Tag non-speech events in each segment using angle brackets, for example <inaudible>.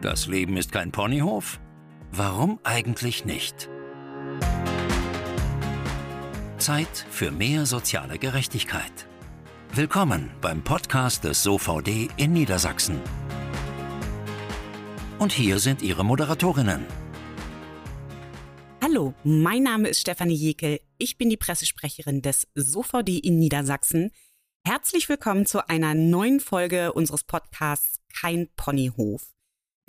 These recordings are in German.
Das Leben ist kein Ponyhof? Warum eigentlich nicht? Zeit für mehr soziale Gerechtigkeit. Willkommen beim Podcast des SOVD in Niedersachsen. Und hier sind Ihre Moderatorinnen. Hallo, mein Name ist Stefanie Jekel. Ich bin die Pressesprecherin des SOVD in Niedersachsen. Herzlich willkommen zu einer neuen Folge unseres Podcasts Kein Ponyhof.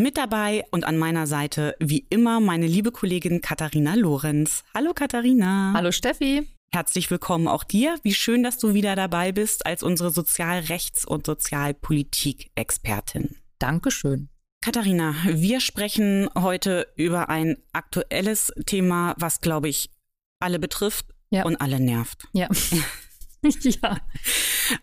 Mit dabei und an meiner Seite wie immer meine liebe Kollegin Katharina Lorenz. Hallo Katharina. Hallo Steffi. Herzlich willkommen auch dir. Wie schön, dass du wieder dabei bist als unsere Sozialrechts- und Sozialpolitik-Expertin. Dankeschön. Katharina, wir sprechen heute über ein aktuelles Thema, was, glaube ich, alle betrifft ja. und alle nervt. Ja. <laughs> <laughs> ja.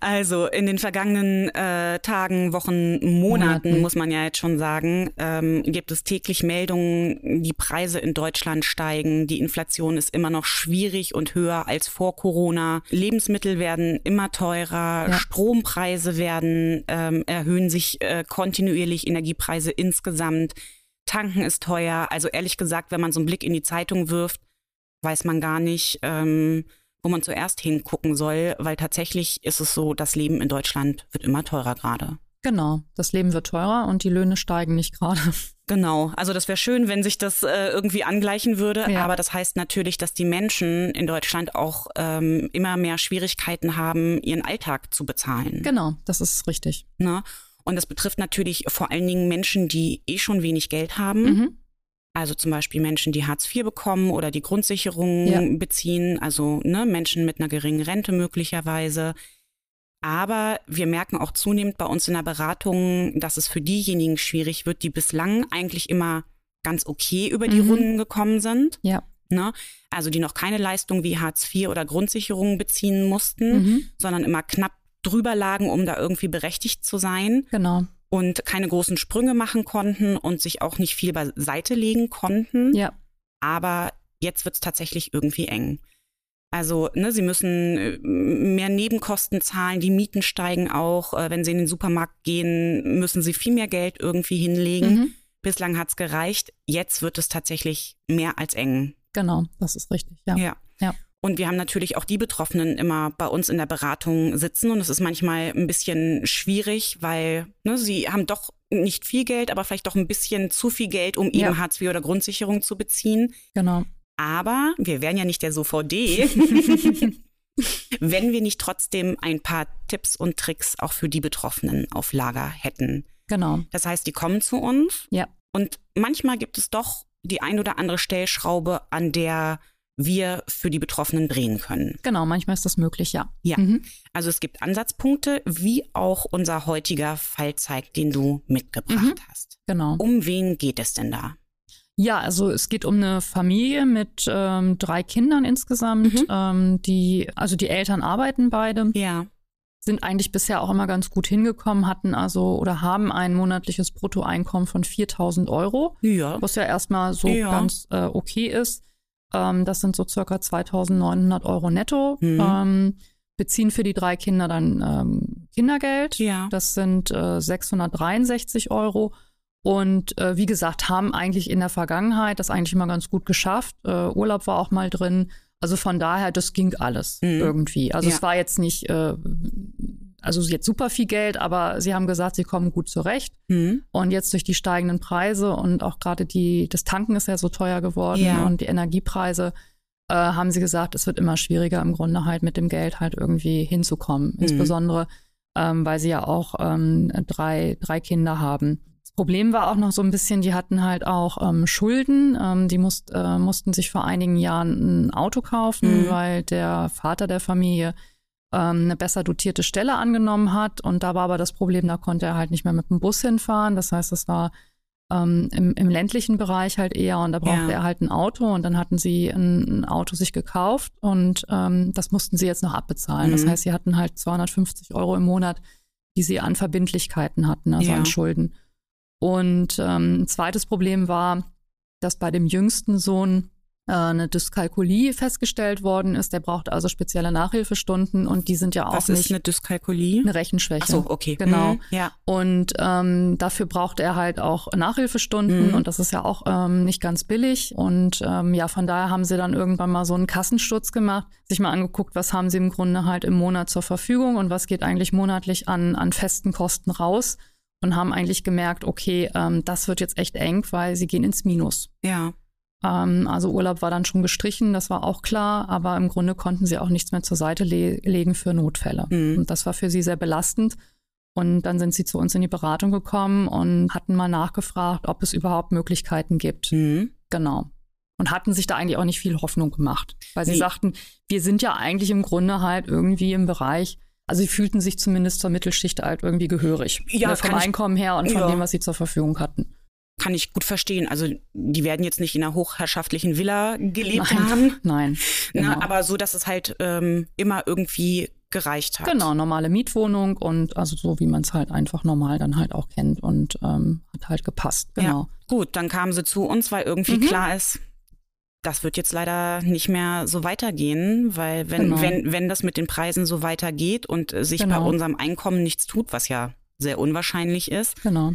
Also in den vergangenen äh, Tagen, Wochen, Monaten, Monaten, muss man ja jetzt schon sagen, ähm, gibt es täglich Meldungen, die Preise in Deutschland steigen, die Inflation ist immer noch schwierig und höher als vor Corona. Lebensmittel werden immer teurer, ja. Strompreise werden ähm, erhöhen sich äh, kontinuierlich, Energiepreise insgesamt. Tanken ist teuer. Also ehrlich gesagt, wenn man so einen Blick in die Zeitung wirft, weiß man gar nicht, ähm, wo man zuerst hingucken soll, weil tatsächlich ist es so, das Leben in Deutschland wird immer teurer gerade. Genau, das Leben wird teurer und die Löhne steigen nicht gerade. Genau, also das wäre schön, wenn sich das äh, irgendwie angleichen würde, ja. aber das heißt natürlich, dass die Menschen in Deutschland auch ähm, immer mehr Schwierigkeiten haben, ihren Alltag zu bezahlen. Genau, das ist richtig. Ne? Und das betrifft natürlich vor allen Dingen Menschen, die eh schon wenig Geld haben. Mhm. Also zum Beispiel Menschen, die Hartz IV bekommen oder die Grundsicherung ja. beziehen, also ne, Menschen mit einer geringen Rente möglicherweise. Aber wir merken auch zunehmend bei uns in der Beratung, dass es für diejenigen schwierig wird, die bislang eigentlich immer ganz okay über die mhm. Runden gekommen sind. Ja. Ne? Also die noch keine Leistung wie Hartz IV oder Grundsicherung beziehen mussten, mhm. sondern immer knapp drüber lagen, um da irgendwie berechtigt zu sein. Genau und keine großen Sprünge machen konnten und sich auch nicht viel beiseite legen konnten. Ja. Aber jetzt wird es tatsächlich irgendwie eng. Also, ne, sie müssen äh, mehr Nebenkosten zahlen, die Mieten steigen auch. Äh, wenn sie in den Supermarkt gehen, müssen sie viel mehr Geld irgendwie hinlegen. Mhm. Bislang hat's gereicht. Jetzt wird es tatsächlich mehr als eng. Genau, das ist richtig, ja. Ja. Ja. Und wir haben natürlich auch die Betroffenen immer bei uns in der Beratung sitzen. Und es ist manchmal ein bisschen schwierig, weil ne, sie haben doch nicht viel Geld, aber vielleicht doch ein bisschen zu viel Geld, um ja. eben Hartz IV oder Grundsicherung zu beziehen. Genau. Aber wir wären ja nicht der SOVD, <laughs> wenn wir nicht trotzdem ein paar Tipps und Tricks auch für die Betroffenen auf Lager hätten. Genau. Das heißt, die kommen zu uns. Ja. Und manchmal gibt es doch die ein oder andere Stellschraube, an der wir für die Betroffenen drehen können. Genau, manchmal ist das möglich, ja. Ja. Mhm. Also es gibt Ansatzpunkte, wie auch unser heutiger Fall zeigt, den du mitgebracht mhm. hast. Genau. Um wen geht es denn da? Ja, also es geht um eine Familie mit ähm, drei Kindern insgesamt. Mhm. Ähm, die, also die Eltern arbeiten beide. Ja. Sind eigentlich bisher auch immer ganz gut hingekommen, hatten also oder haben ein monatliches Bruttoeinkommen von 4000 Euro. Ja. Was ja erstmal so ja. ganz äh, okay ist. Ähm, das sind so circa 2900 Euro netto. Mhm. Ähm, beziehen für die drei Kinder dann ähm, Kindergeld. Ja. Das sind äh, 663 Euro. Und äh, wie gesagt, haben eigentlich in der Vergangenheit das eigentlich immer ganz gut geschafft. Äh, Urlaub war auch mal drin. Also von daher, das ging alles mhm. irgendwie. Also ja. es war jetzt nicht äh, also jetzt super viel Geld, aber sie haben gesagt, sie kommen gut zurecht. Mhm. Und jetzt durch die steigenden Preise und auch gerade die, das Tanken ist ja so teuer geworden ja. und die Energiepreise, äh, haben sie gesagt, es wird immer schwieriger im Grunde halt mit dem Geld halt irgendwie hinzukommen. Mhm. Insbesondere, ähm, weil sie ja auch ähm, drei, drei Kinder haben. Das Problem war auch noch so ein bisschen, die hatten halt auch ähm, Schulden. Ähm, die musst, äh, mussten sich vor einigen Jahren ein Auto kaufen, mhm. weil der Vater der Familie ähm, eine besser dotierte Stelle angenommen hat. Und da war aber das Problem, da konnte er halt nicht mehr mit dem Bus hinfahren. Das heißt, es war ähm, im, im, ländlichen Bereich halt eher und da brauchte ja. er halt ein Auto und dann hatten sie ein, ein Auto sich gekauft und ähm, das mussten sie jetzt noch abbezahlen. Mhm. Das heißt, sie hatten halt 250 Euro im Monat, die sie an Verbindlichkeiten hatten, also ja. an Schulden. Und ähm, ein zweites Problem war, dass bei dem jüngsten Sohn eine Dyskalkulie festgestellt worden ist. Der braucht also spezielle Nachhilfestunden und die sind ja auch Was nicht ist eine Dyskalkulie? eine Rechenschwäche. Ach so, okay. Genau. Mhm, ja. Und ähm, dafür braucht er halt auch Nachhilfestunden Mhm. und das ist ja auch ähm, nicht ganz billig. Und ähm, ja, von daher haben sie dann irgendwann mal so einen Kassensturz gemacht, sich mal angeguckt, was haben sie im Grunde halt im Monat zur Verfügung und was geht eigentlich monatlich an, an festen Kosten raus und haben eigentlich gemerkt, okay, ähm, das wird jetzt echt eng, weil sie gehen ins Minus. Ja. Ähm, also Urlaub war dann schon gestrichen, das war auch klar, aber im Grunde konnten sie auch nichts mehr zur Seite le legen für Notfälle. Mhm. Und das war für sie sehr belastend. Und dann sind sie zu uns in die Beratung gekommen und hatten mal nachgefragt, ob es überhaupt Möglichkeiten gibt. Mhm. Genau. Und hatten sich da eigentlich auch nicht viel Hoffnung gemacht. Weil sie Nee. sagten, wir sind ja eigentlich im Grunde halt irgendwie im Bereich, also sie fühlten sich zumindest zur Mittelschicht halt irgendwie gehörig. Ja, Ne, vom Einkommen her und von Ja. dem, was sie zur Verfügung hatten. Kann ich gut verstehen. Also die werden jetzt nicht in einer hochherrschaftlichen Villa gelebt Nein. haben, <laughs> Nein. ne, genau. aber so, dass es halt ähm, immer irgendwie gereicht hat. Genau, normale Mietwohnung und also so, wie man es halt einfach normal dann halt auch kennt und ähm, hat halt gepasst. Genau. Ja. Gut, dann kamen sie zu uns, weil irgendwie Mhm. klar ist, das wird jetzt leider nicht mehr so weitergehen, weil wenn, Genau. wenn, wenn das mit den Preisen so weitergeht und äh, sich bei Genau. unserem Einkommen nichts tut, was ja sehr unwahrscheinlich ist, Genau.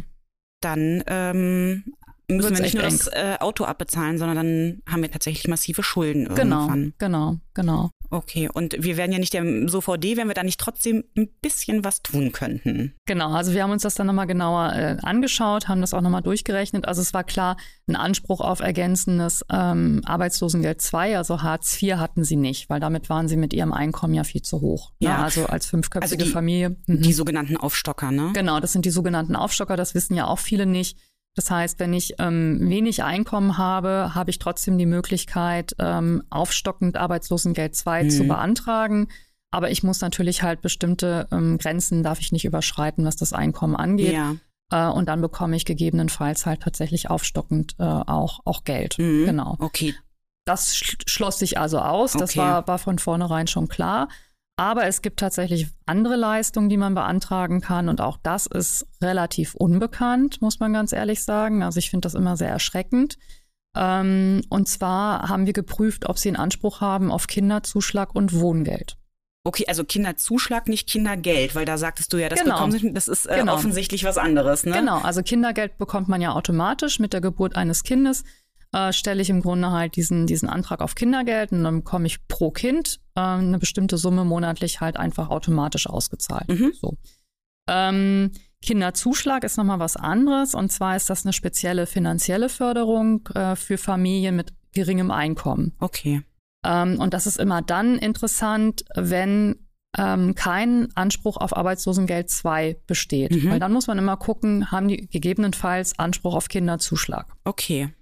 Dann ähm, müssen Wird's wir nicht nur das äh, Auto abbezahlen, sondern dann haben wir tatsächlich massive Schulden irgendwann. Genau, genau, genau. Okay, und wir werden ja nicht der SOVD, wenn wir da nicht trotzdem ein bisschen was tun könnten. Genau, also wir haben uns das dann nochmal genauer äh, angeschaut, haben das auch nochmal durchgerechnet. Also es war klar, ein Anspruch auf ergänzendes ähm, Arbeitslosengeld 2, also Hartz IV hatten sie nicht, weil damit waren sie mit ihrem Einkommen ja viel zu hoch. Ja. Ja, also als fünfköpfige Also die- Familie. Mhm. Die sogenannten Aufstocker, ne? Genau, das sind die sogenannten Aufstocker, das wissen ja auch viele nicht. Das heißt, wenn ich ähm, wenig Einkommen habe, habe ich trotzdem die Möglichkeit, ähm, aufstockend Arbeitslosengeld 2 Mhm. zu beantragen. Aber ich muss natürlich halt bestimmte ähm, Grenzen darf ich nicht überschreiten, was das Einkommen angeht. Ja. Äh, und dann bekomme ich gegebenenfalls halt tatsächlich aufstockend äh, auch, auch Geld. Mhm. Genau. Okay. Das sch schloss sich also aus. Das Okay. war, war von vornherein schon klar. Aber es gibt tatsächlich andere Leistungen, die man beantragen kann. Und auch das ist relativ unbekannt, muss man ganz ehrlich sagen. Also ich finde das immer sehr erschreckend. Ähm, und zwar haben wir geprüft, ob sie einen Anspruch haben auf Kinderzuschlag und Wohngeld. Okay, also Kinderzuschlag, nicht Kindergeld, weil da sagtest du ja, das Genau. bekommen das ist äh, Genau. offensichtlich was anderes, ne? Genau, also Kindergeld bekommt man ja automatisch mit der Geburt eines Kindes. Äh, stelle ich im Grunde halt diesen, diesen Antrag auf Kindergeld und dann bekomme ich pro Kind äh, eine bestimmte Summe monatlich halt einfach automatisch ausgezahlt. Mhm. So. Ähm, Kinderzuschlag ist nochmal was anderes und zwar ist das eine spezielle finanzielle Förderung äh, für Familien mit geringem Einkommen. Okay. Ähm, und das ist immer dann interessant, wenn ähm, kein Anspruch auf Arbeitslosengeld 2 besteht. Mhm. Weil dann muss man immer gucken, haben die gegebenenfalls Anspruch auf Kinderzuschlag. Okay.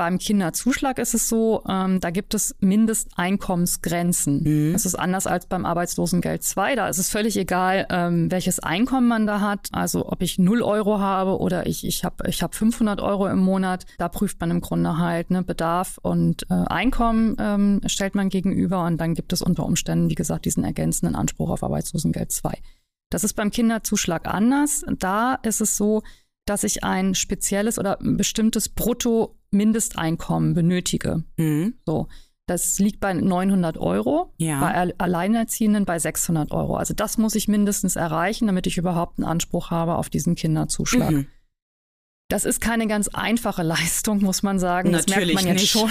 Beim Kinderzuschlag ist es so, ähm, da gibt es Mindesteinkommensgrenzen. Mhm. Das ist anders als beim Arbeitslosengeld 2. Da ist es völlig egal, ähm, welches Einkommen man da hat. Also ob ich 0 Euro habe oder ich, ich habe ich hab 500 Euro im Monat. Da prüft man im Grunde halt ne, Bedarf und äh, Einkommen ähm, stellt man gegenüber. Und dann gibt es unter Umständen, wie gesagt, diesen ergänzenden Anspruch auf Arbeitslosengeld 2. Das ist beim Kinderzuschlag anders. Da ist es so, dass ich ein spezielles oder ein bestimmtes Brutto-Mindesteinkommen benötige. Mhm. So, das liegt bei 900 Euro, Ja. bei Al- Alleinerziehenden bei 600 Euro. Also das muss ich mindestens erreichen, damit ich überhaupt einen Anspruch habe auf diesen Kinderzuschlag. Mhm. Das ist keine ganz einfache <laughs> Leistung, muss man sagen. Das Natürlich merkt man jetzt nicht. schon,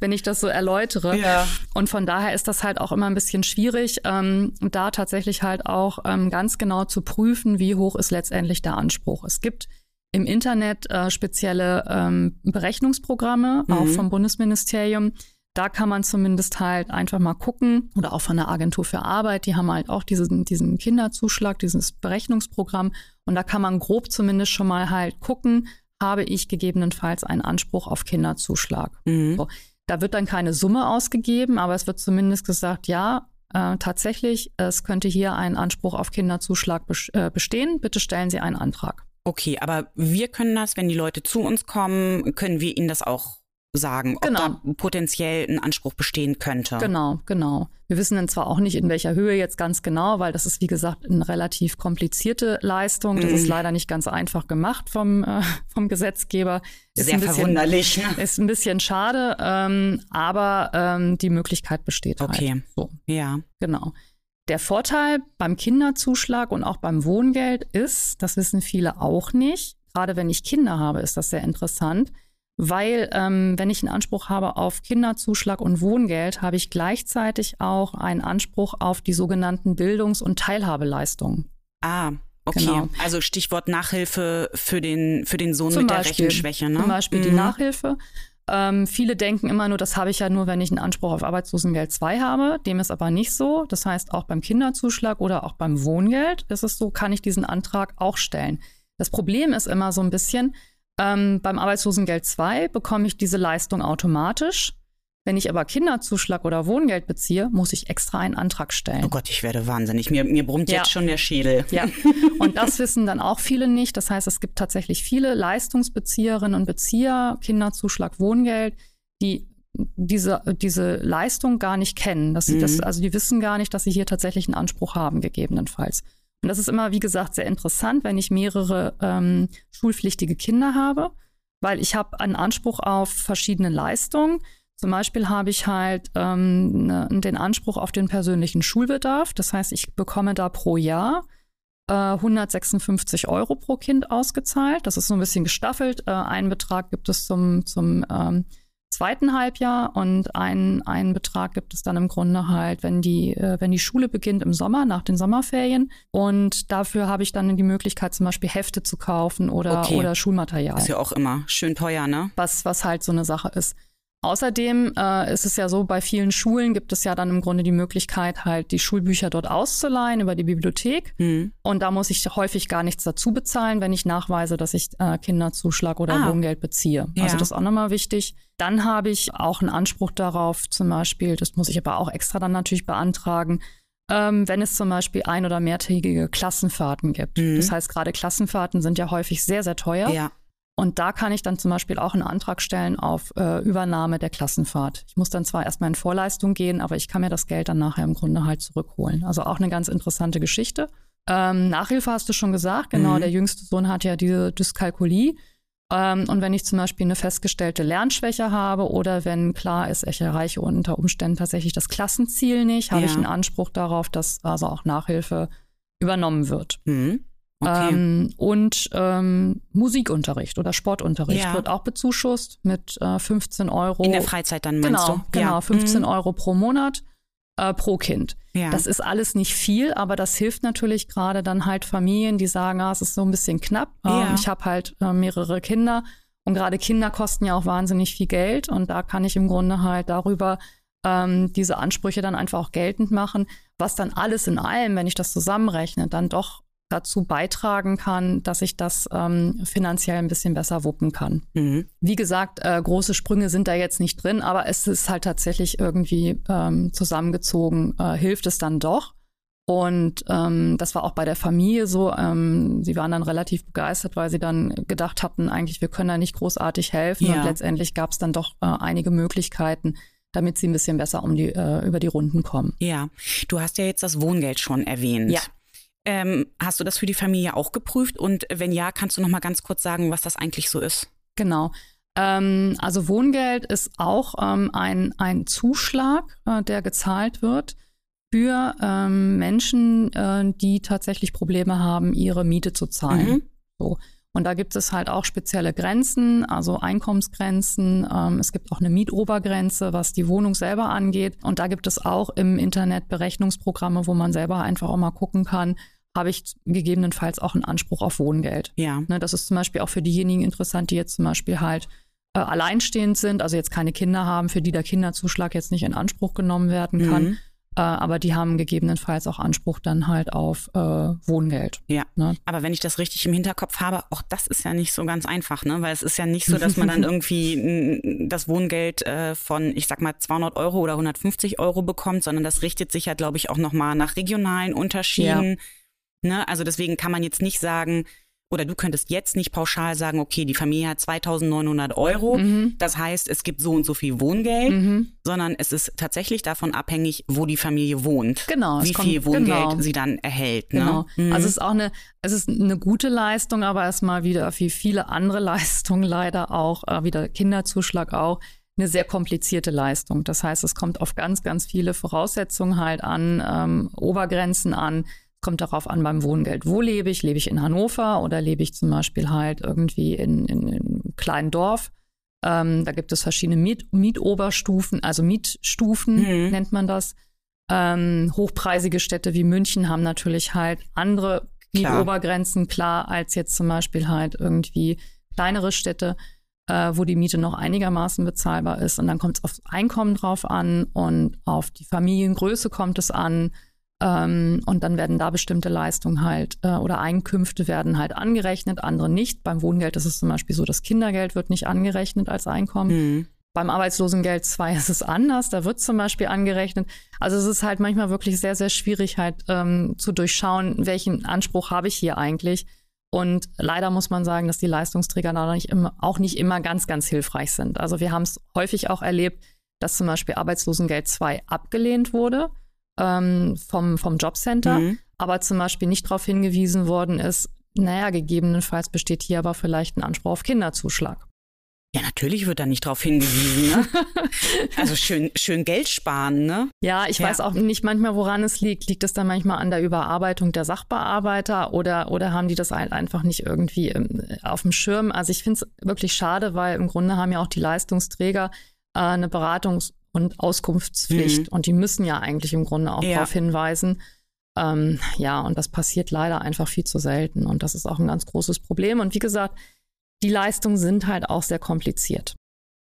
wenn ich das so erläutere. Ja. Und von daher ist das halt auch immer ein bisschen schwierig, ähm, da tatsächlich halt auch ähm, ganz genau zu prüfen, wie hoch ist letztendlich der Anspruch. Es gibt im Internet äh, spezielle ähm, Berechnungsprogramme, auch Mhm. vom Bundesministerium. Da kann man zumindest halt einfach mal gucken oder auch von der Agentur für Arbeit, die haben halt auch diesen, diesen Kinderzuschlag, dieses Berechnungsprogramm. Und da kann man grob zumindest schon mal halt gucken, habe ich gegebenenfalls einen Anspruch auf Kinderzuschlag. Mhm. So. Da wird dann keine Summe ausgegeben, aber es wird zumindest gesagt, ja, äh, tatsächlich, es könnte hier ein Anspruch auf Kinderzuschlag äh, bestehen. Bitte stellen Sie einen Antrag. Okay, aber wir können das, wenn die Leute zu uns kommen, können wir ihnen das auch sagen, ob Genau. da potenziell ein Anspruch bestehen könnte. Genau, genau. Wir wissen dann zwar auch nicht, in welcher Höhe jetzt ganz genau, weil das ist, wie gesagt, eine relativ komplizierte Leistung. Das Mhm. ist leider nicht ganz einfach gemacht vom, äh, <laughs> vom Gesetzgeber. Ist Sehr ein bisschen, verwunderlich. Ne? Ist ein bisschen schade, ähm, aber ähm, die Möglichkeit besteht Okay. halt. So, Ja. genau. Der Vorteil beim Kinderzuschlag und auch beim Wohngeld ist, das wissen viele auch nicht, gerade wenn ich Kinder habe, ist das sehr interessant, weil ähm, wenn ich einen Anspruch habe auf Kinderzuschlag und Wohngeld, habe ich gleichzeitig auch einen Anspruch auf die sogenannten Bildungs- und Teilhabeleistungen. Ah, okay. Genau. Also Stichwort Nachhilfe für den, für den Sohn Zum mit der Beispiel- Rechenschwäche, ne? Zum Beispiel die Mhm. Nachhilfe. Ähm, viele denken immer nur, das habe ich ja nur, wenn ich einen Anspruch auf Arbeitslosengeld 2 habe. Dem ist aber nicht so. Das heißt, auch beim Kinderzuschlag oder auch beim Wohngeld ist es so, kann ich diesen Antrag auch stellen. Das Problem ist immer so ein bisschen, ähm, beim Arbeitslosengeld 2 bekomme ich diese Leistung automatisch. Wenn ich aber Kinderzuschlag oder Wohngeld beziehe, muss ich extra einen Antrag stellen. Oh Gott, ich werde wahnsinnig. Mir, mir brummt Ja. jetzt schon der Schädel. Ja, <laughs> und das wissen dann auch viele nicht. Das heißt, es gibt tatsächlich viele Leistungsbezieherinnen und Bezieher, Kinderzuschlag, Wohngeld, die diese, diese Leistung gar nicht kennen. Dass sie Mhm. das, also die wissen gar nicht, dass sie hier tatsächlich einen Anspruch haben, gegebenenfalls. Und das ist immer, wie gesagt, sehr interessant, wenn ich mehrere ähm, schulpflichtige Kinder habe, weil ich habe einen Anspruch auf verschiedene Leistungen. Zum Beispiel habe ich halt ähm, ne, den Anspruch auf den persönlichen Schulbedarf. Das heißt, ich bekomme da pro Jahr äh, 156 Euro pro Kind ausgezahlt. Das ist so ein bisschen gestaffelt. Äh, einen Betrag gibt es zum, zum ähm, zweiten Halbjahr und einen, einen Betrag gibt es dann im Grunde halt, wenn die, äh, wenn die Schule beginnt im Sommer, nach den Sommerferien. Und dafür habe ich dann die Möglichkeit, zum Beispiel Hefte zu kaufen oder, Okay. oder Schulmaterial Ist ja auch immer schön teuer, ne? was, was halt so eine Sache ist. Außerdem äh, ist es ja so, bei vielen Schulen gibt es ja dann im Grunde die Möglichkeit, halt die Schulbücher dort auszuleihen über die Bibliothek. Hm. Und da muss ich häufig gar nichts dazu bezahlen, wenn ich nachweise, dass ich äh, Kinderzuschlag oder Ah. Wohngeld beziehe. Ja. Also das ist auch nochmal wichtig. Dann habe ich auch einen Anspruch darauf, zum Beispiel, das muss ich aber auch extra dann natürlich beantragen, ähm, wenn es zum Beispiel ein- oder mehrtägige Klassenfahrten gibt. Mhm. Das heißt, gerade Klassenfahrten sind ja häufig sehr, sehr teuer. Ja. Und da kann ich dann zum Beispiel auch einen Antrag stellen auf äh, Übernahme der Klassenfahrt. Ich muss dann zwar erstmal in Vorleistung gehen, aber ich kann mir das Geld dann nachher im Grunde halt zurückholen. Also auch eine ganz interessante Geschichte. Ähm, Nachhilfe hast du schon gesagt, genau, Mhm. der jüngste Sohn hat ja diese Dyskalkulie. Ähm, und wenn ich zum Beispiel eine festgestellte Lernschwäche habe oder wenn klar ist, ich erreiche unter Umständen tatsächlich das Klassenziel nicht, habe Ja. ich einen Anspruch darauf, dass also auch Nachhilfe übernommen wird. Hm. Okay. Ähm, und ähm, Musikunterricht oder Sportunterricht Ja. wird auch bezuschusst mit äh, 15 Euro. In der Freizeit dann meinst genau, du? genau, ja. 15 Hm. Euro pro Monat äh, pro Kind. Ja. Das ist alles nicht viel, aber das hilft natürlich gerade dann halt Familien, die sagen, ah, es ist so ein bisschen knapp. Ähm, ich habe halt äh, mehrere Kinder und gerade Kinder kosten ja auch wahnsinnig viel Geld und da kann ich im Grunde halt darüber ähm, diese Ansprüche dann einfach auch geltend machen, was dann alles in allem, wenn ich das zusammenrechne, dann doch dazu beitragen kann, dass ich das ähm, finanziell ein bisschen besser wuppen kann. Mhm. Wie gesagt, äh, große Sprünge sind da jetzt nicht drin, aber es ist halt tatsächlich irgendwie ähm, zusammengezogen, äh, hilft es dann doch. Und ähm, das war auch bei der Familie so. Ähm, sie waren dann relativ begeistert, weil sie dann gedacht hatten, eigentlich, wir können da nicht großartig helfen. Ja. Und letztendlich gab es dann doch äh, einige Möglichkeiten, damit sie ein bisschen besser um die, äh, über die Runden kommen. Ja. Du hast ja jetzt das Wohngeld schon erwähnt. Ja. Ähm, hast du das für die Familie auch geprüft? Und wenn ja, kannst du noch mal ganz kurz sagen, was das eigentlich so ist? Genau. Ähm, also Wohngeld ist auch ähm, ein, ein Zuschlag, äh, der gezahlt wird für ähm, Menschen, äh, die tatsächlich Probleme haben, ihre Miete zu zahlen. Mhm. So. Und da gibt es halt auch spezielle Grenzen, also Einkommensgrenzen. Ähm, es gibt auch eine Mietobergrenze, was die Wohnung selber angeht. Und da gibt es auch im Internet Berechnungsprogramme, wo man selber einfach auch mal gucken kann, habe ich gegebenenfalls auch einen Anspruch auf Wohngeld. Ja. Ne, das ist zum Beispiel auch für diejenigen interessant, die jetzt zum Beispiel halt äh, alleinstehend sind, also jetzt keine Kinder haben, für die der Kinderzuschlag jetzt nicht in Anspruch genommen werden kann. Mhm. Äh, aber die haben gegebenenfalls auch Anspruch dann halt auf äh, Wohngeld. Ja. Ne? Aber wenn ich das richtig im Hinterkopf habe, auch das ist ja nicht so ganz einfach, ne? Weil es ist ja nicht so, <laughs> dass man dann irgendwie das Wohngeld äh, von, ich sag mal, 200 Euro oder 150 Euro bekommt, sondern das richtet sich ja, glaube ich, auch nochmal nach regionalen Unterschieden. Ne? Also deswegen kann man jetzt nicht sagen, oder du könntest jetzt nicht pauschal sagen, okay, die Familie hat 2900 Euro, Mhm. das heißt, es gibt so und so viel Wohngeld, Mhm. sondern es ist tatsächlich davon abhängig, wo die Familie wohnt. Genau, Wie kommt- viel Wohngeld genau. sie dann erhält. Ne? Genau. Mhm. Also es ist auch eine, es ist eine gute Leistung, aber erstmal wieder wie viele andere <laughs> Leistungen leider auch, äh, wieder Kinderzuschlag auch, eine sehr komplizierte Leistung. Das heißt, es kommt auf ganz, ganz viele Voraussetzungen halt an, ähm, Obergrenzen an. Kommt darauf an beim Wohngeld. Wo lebe ich? Lebe ich in Hannover oder lebe ich zum Beispiel halt irgendwie in, in, in einem kleinen Dorf? Ähm, da gibt es verschiedene Miet, Mietoberstufen, also Mietstufen Mhm. nennt man das. Ähm, hochpreisige Städte wie München haben natürlich halt andere. Mietobergrenzen, klar, als jetzt zum Beispiel halt irgendwie kleinere Städte, äh, wo die Miete noch einigermaßen bezahlbar ist. Und dann kommt es aufs Einkommen drauf an und auf die Familiengröße kommt es an. Ähm, und dann werden da bestimmte Leistungen halt äh, oder Einkünfte werden halt angerechnet, andere nicht. Beim Wohngeld ist es zum Beispiel so, das Kindergeld wird nicht angerechnet als Einkommen. Mhm. Beim Arbeitslosengeld 2 ist es anders, da wird zum Beispiel angerechnet. Also es ist halt manchmal wirklich sehr, sehr schwierig halt ähm, zu durchschauen, welchen Anspruch habe ich hier eigentlich. Und leider muss man sagen, dass die Leistungsträger da nicht immer, auch nicht immer ganz, ganz hilfreich sind. Also wir haben es häufig auch erlebt, dass zum Beispiel Arbeitslosengeld 2 abgelehnt wurde ähm, vom, vom Jobcenter, Mhm. aber zum Beispiel nicht darauf hingewiesen worden ist, naja, gegebenenfalls besteht hier aber vielleicht ein Anspruch auf Kinderzuschlag. Ja, natürlich wird da nicht drauf hingewiesen. Ne? <laughs> also schön, schön Geld sparen, ne? Ja, ich Ja. weiß auch nicht manchmal, woran es liegt. Liegt es dann manchmal an der Überarbeitung der Sachbearbeiter oder, oder haben die das halt einfach nicht irgendwie ähm, auf dem Schirm? Also ich finde es wirklich schade, weil im Grunde haben ja auch die Leistungsträger äh, eine Beratungs- und Auskunftspflicht Mhm. und die müssen ja eigentlich im Grunde auch Ja. darauf hinweisen. Ähm, ja, und das passiert leider einfach viel zu selten und das ist auch ein ganz großes Problem. Und wie gesagt, die Leistungen sind halt auch sehr kompliziert.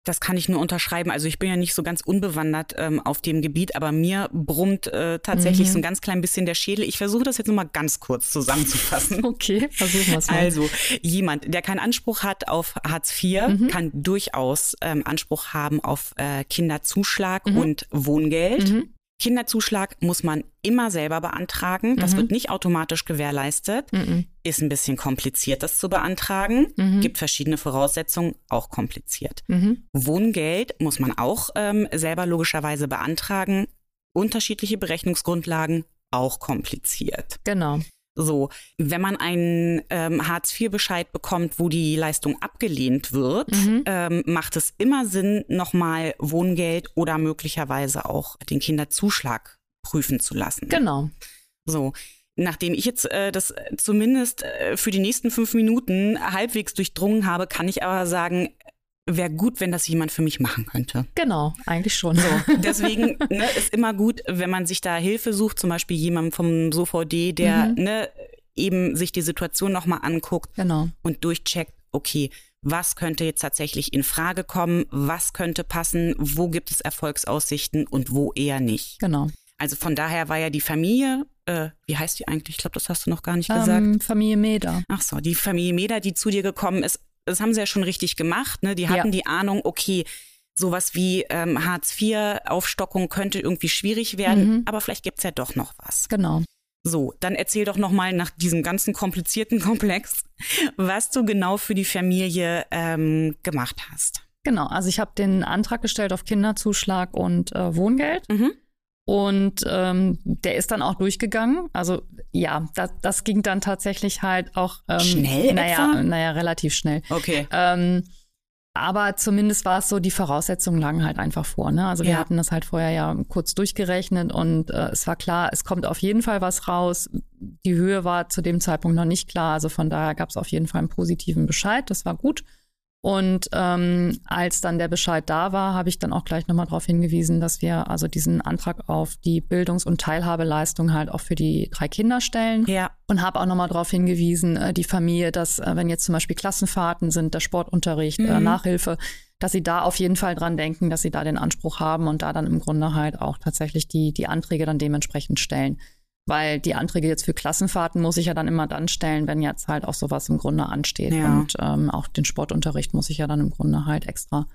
Das kann ich nur unterschreiben. Also ich bin ja nicht so ganz unbewandert ähm, auf dem Gebiet, aber mir brummt äh, tatsächlich Mhm. so ein ganz klein bisschen der Schädel. Ich versuche das jetzt nochmal ganz kurz zusammenzufassen. <laughs> Okay, versuchen wir es mal. Also jemand, der keinen Anspruch hat auf Hartz IV, Mhm. kann durchaus ähm, Anspruch haben auf äh, Kinderzuschlag Mhm. und Wohngeld. Kinderzuschlag muss man immer selber beantragen. Das Mhm. wird nicht automatisch gewährleistet. Mhm. Ist ein bisschen kompliziert, das zu beantragen. Mhm. Gibt verschiedene Voraussetzungen, auch kompliziert. Mhm. Wohngeld muss man auch ähm, selber logischerweise beantragen. Unterschiedliche Berechnungsgrundlagen, auch kompliziert. Genau. So, wenn man einen ähm, Hartz-IV-Bescheid bekommt, wo die Leistung abgelehnt wird, Mhm. ähm, macht es immer Sinn, nochmal Wohngeld oder möglicherweise auch den Kinderzuschlag prüfen zu lassen. Genau. So. Nachdem ich jetzt äh, das zumindest äh, für die nächsten fünf Minuten halbwegs durchdrungen habe, kann ich aber sagen, wäre gut, wenn das jemand für mich machen könnte. Genau, eigentlich schon. So, <laughs> deswegen ne, ist immer gut, wenn man sich da Hilfe sucht, zum Beispiel jemandem vom SOVD, der Mhm. ne, eben sich die Situation nochmal anguckt Genau. und durchcheckt, okay, was könnte jetzt tatsächlich in Frage kommen, was könnte passen, wo gibt es Erfolgsaussichten und wo eher nicht. Genau. Also von daher war ja die Familie, äh, wie heißt die eigentlich? Ich glaube, das hast du noch gar nicht gesagt. Ähm, Familie Meder. Ach so, die Familie Meder, die zu dir gekommen ist, das haben sie ja schon richtig gemacht. Ne? Die hatten Ja. die Ahnung, okay, sowas wie ähm, Hartz-IV-Aufstockung könnte irgendwie schwierig werden, Mhm. aber vielleicht gibt's ja doch noch was. Genau. So, dann erzähl doch nochmal nach diesem ganzen komplizierten <laughs> Komplex, was du genau für die Familie ähm, gemacht hast. Genau. Also ich habe den Antrag gestellt auf Kinderzuschlag und äh, Wohngeld. Mhm. Und ähm, der ist dann auch durchgegangen. Also ja, das, das ging dann tatsächlich halt auch ähm, Schnell naja, etwa? naja, relativ schnell. Okay. Ähm, aber zumindest war es so, die Voraussetzungen lagen halt einfach vor. Ne? Also wir Ja. hatten das halt vorher ja kurz durchgerechnet und äh, es war klar, es kommt auf jeden Fall was raus. Die Höhe war zu dem Zeitpunkt noch nicht klar. Also von daher gab es auf jeden Fall einen positiven Bescheid. Das war gut. Und ähm, als dann der Bescheid da war, habe ich dann auch gleich nochmal darauf hingewiesen, dass wir also diesen Antrag auf die Bildungs- und Teilhabeleistung halt auch für die drei Kinder stellen. Ja. Und habe auch nochmal darauf hingewiesen, äh, die Familie, dass äh, wenn jetzt zum Beispiel Klassenfahrten sind, der Sportunterricht, äh, Mhm. Nachhilfe, dass sie da auf jeden Fall dran denken, dass sie da den Anspruch haben und da dann im Grunde halt auch tatsächlich die, die Anträge dann dementsprechend stellen. Weil die Anträge jetzt für Klassenfahrten muss ich ja dann immer dann stellen, wenn jetzt halt auch sowas im Grunde ansteht. Ja. Und ähm, auch den Sportunterricht muss ich ja dann im Grunde halt extra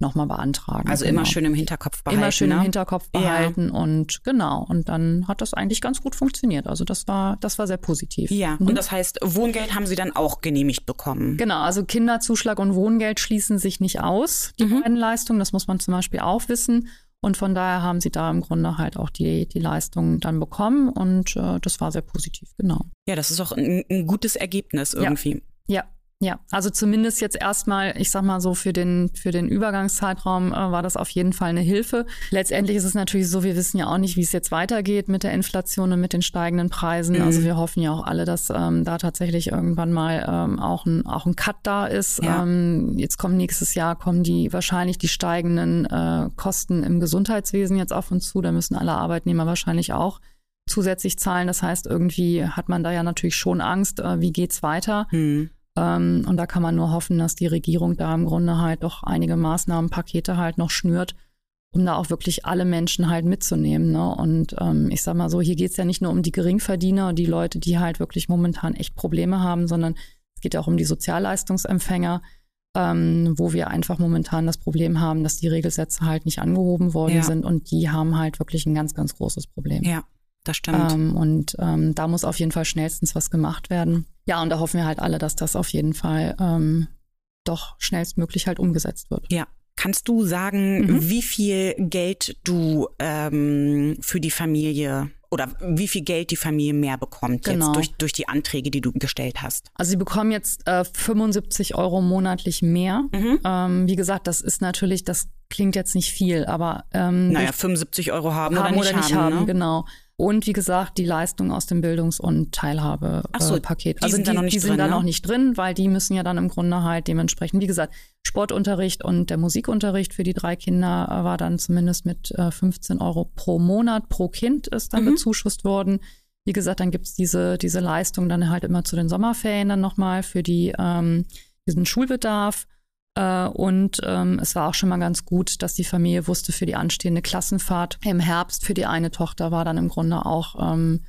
nochmal beantragen. Also genau. immer schön im Hinterkopf behalten. Immer schön ne? im Hinterkopf behalten ja. und genau. Und dann hat das eigentlich ganz gut funktioniert. Also das war, das war sehr positiv. Ja, mhm. und das heißt, Wohngeld haben Sie dann auch genehmigt bekommen. Genau, also Kinderzuschlag und Wohngeld schließen sich nicht aus, die mhm. beiden Leistungen. Das muss man zum Beispiel auch wissen. Und von daher haben sie da im Grunde halt auch die, die Leistung dann bekommen und äh, das war sehr positiv, genau. Ja, das ist auch ein, ein gutes Ergebnis irgendwie. Ja. ja. Ja, also zumindest jetzt erstmal, ich sag mal so, für den, für den Übergangszeitraum äh, war das auf jeden Fall eine Hilfe. Letztendlich ist es natürlich so, wir wissen ja auch nicht, wie es jetzt weitergeht mit der Inflation und mit den steigenden Preisen. Mhm. Also wir hoffen ja auch alle, dass ähm, da tatsächlich irgendwann mal ähm, auch, ein, auch ein Cut da ist. Ja. Ähm, jetzt kommen nächstes Jahr kommen die wahrscheinlich die steigenden äh, Kosten im Gesundheitswesen jetzt auf uns zu. Da müssen alle Arbeitnehmer wahrscheinlich auch zusätzlich zahlen. Das heißt, irgendwie hat man da ja natürlich schon Angst, äh, wie geht's weiter. Mhm. Ähm, und da kann man nur hoffen, dass die Regierung da im Grunde halt doch einige Maßnahmenpakete halt noch schnürt, um da auch wirklich alle Menschen halt mitzunehmen. Ne? Und ähm, ich sag mal so, hier geht es ja nicht nur um die Geringverdiener und die Leute, die halt wirklich momentan echt Probleme haben, sondern es geht auch um die Sozialleistungsempfänger, ähm, wo wir einfach momentan das Problem haben, dass die Regelsätze halt nicht angehoben worden ja. sind und die haben halt wirklich ein ganz, ganz großes Problem. Ja, das stimmt. Ähm, und ähm, da muss auf jeden Fall schnellstens was gemacht werden. Ja, und da hoffen wir halt alle, dass das auf jeden Fall ähm, doch schnellstmöglich halt umgesetzt wird. Ja. Kannst du sagen, mhm. wie viel Geld du ähm, für die Familie oder wie viel Geld die Familie mehr bekommt genau. jetzt durch, durch die Anträge, die du gestellt hast? Also sie bekommen jetzt äh, 75 Euro monatlich mehr. Mhm. Ähm, wie gesagt, das ist natürlich, das klingt jetzt nicht viel, aber ähm, naja, 75 Euro haben, haben oder nicht, oder nicht haben, haben ne? genau. Und wie gesagt, die Leistung aus dem Bildungs- und Teilhabepaket. So, äh, die also sind, die, da, noch nicht die drin, sind ne? da noch nicht drin, weil die müssen ja dann im Grunde halt dementsprechend, wie gesagt, Sportunterricht und der Musikunterricht für die drei Kinder äh, war dann zumindest mit äh, 15 Euro pro Monat pro Kind ist dann mhm. bezuschusst worden. Wie gesagt, dann gibt's diese, diese Leistung dann halt immer zu den Sommerferien dann nochmal für die, ähm, diesen Schulbedarf. Äh, und ähm, es war auch schon mal ganz gut, dass die Familie wusste, für die anstehende Klassenfahrt im Herbst für die eine Tochter war dann im Grunde auch ähm,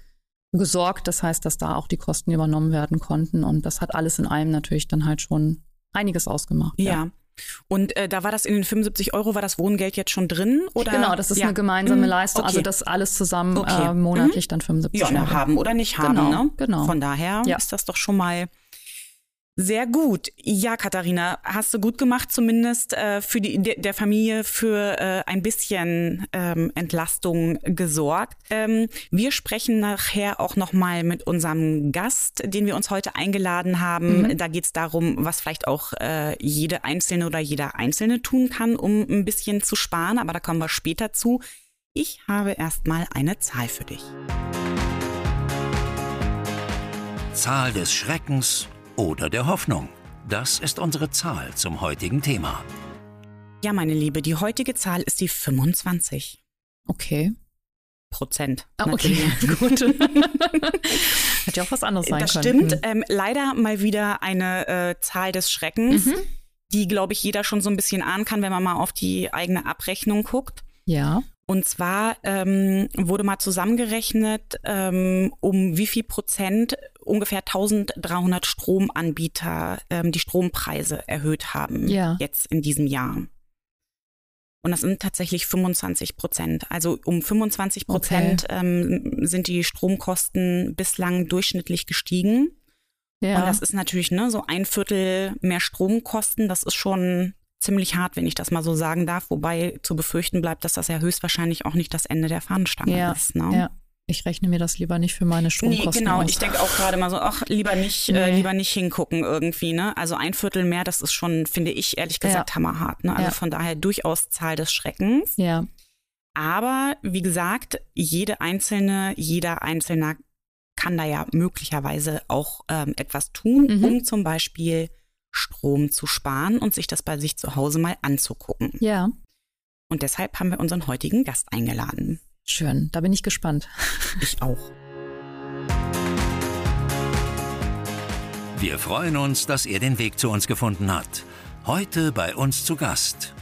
gesorgt. Das heißt, dass da auch die Kosten übernommen werden konnten. Und das hat alles in allem natürlich dann halt schon einiges ausgemacht. ja. ja. Und äh, da war das in den 75 Euro, war das Wohngeld jetzt schon drin? Oder? Genau, das ist ja. eine gemeinsame mhm. Leistung. Also okay. Also das alles zusammen okay. äh, monatlich mhm. dann 75 ja, Euro. Ja, haben oder nicht haben. Genau, ne? genau. Von daher ja. ist das doch schon mal sehr gut. Ja, Katharina, hast du gut gemacht, zumindest äh, für die der Familie für äh, ein bisschen ähm, Entlastung gesorgt. Ähm, wir sprechen nachher auch noch mal mit unserem Gast, den wir uns heute eingeladen haben. Mhm. Da geht es darum, was vielleicht auch äh, jede Einzelne oder jeder Einzelne tun kann, um ein bisschen zu sparen. Aber da kommen wir später zu. Ich habe erstmal eine Zahl für dich. Zahl des Schreckens oder der Hoffnung. Das ist unsere Zahl zum heutigen Thema. Ja, meine Liebe, die heutige Zahl ist die 25. Okay. Prozent. Ah, okay, <laughs> gut. <laughs> Hätte ja auch was anderes sein das können. Das stimmt. Ähm, leider mal wieder eine äh, Zahl des Schreckens, mhm. die, glaube ich, jeder schon so ein bisschen ahnen kann, wenn man mal auf die eigene Abrechnung guckt. Ja. Und zwar ähm, wurde mal zusammengerechnet, ähm, um wie viel Prozent ungefähr 1300 Stromanbieter ähm, die Strompreise erhöht haben ja. jetzt in diesem Jahr. Und das sind tatsächlich 25 Prozent. Also um 25 Prozent okay. ähm, sind die Stromkosten bislang durchschnittlich gestiegen. Ja. Und das ist natürlich ne, so ein Viertel mehr Stromkosten. Das ist schon ziemlich hart, wenn ich das mal so sagen darf. Wobei zu befürchten bleibt, dass das ja höchstwahrscheinlich auch nicht das Ende der Fahnenstange ja. ist. Ne? Ja. Ich rechne mir das lieber nicht für meine Stromkosten. Nee, genau. Aus. Ich denke auch gerade mal so, ach, lieber nicht, äh, nee. äh, lieber nicht hingucken irgendwie, ne? Also ein Viertel mehr, das ist schon, finde ich, ehrlich gesagt, ja. hammerhart. Ne? Also ja. von daher durchaus Zahl des Schreckens. Ja. Aber wie gesagt, jede einzelne, jeder Einzelne kann da ja möglicherweise auch ähm, etwas tun, mhm. um zum Beispiel Strom zu sparen und sich das bei sich zu Hause mal anzugucken. Ja. Und deshalb haben wir unseren heutigen Gast eingeladen. Schön, da bin ich gespannt. <laughs> Ich auch. Wir freuen uns, dass er den Weg zu uns gefunden hat. Heute bei uns zu Gast.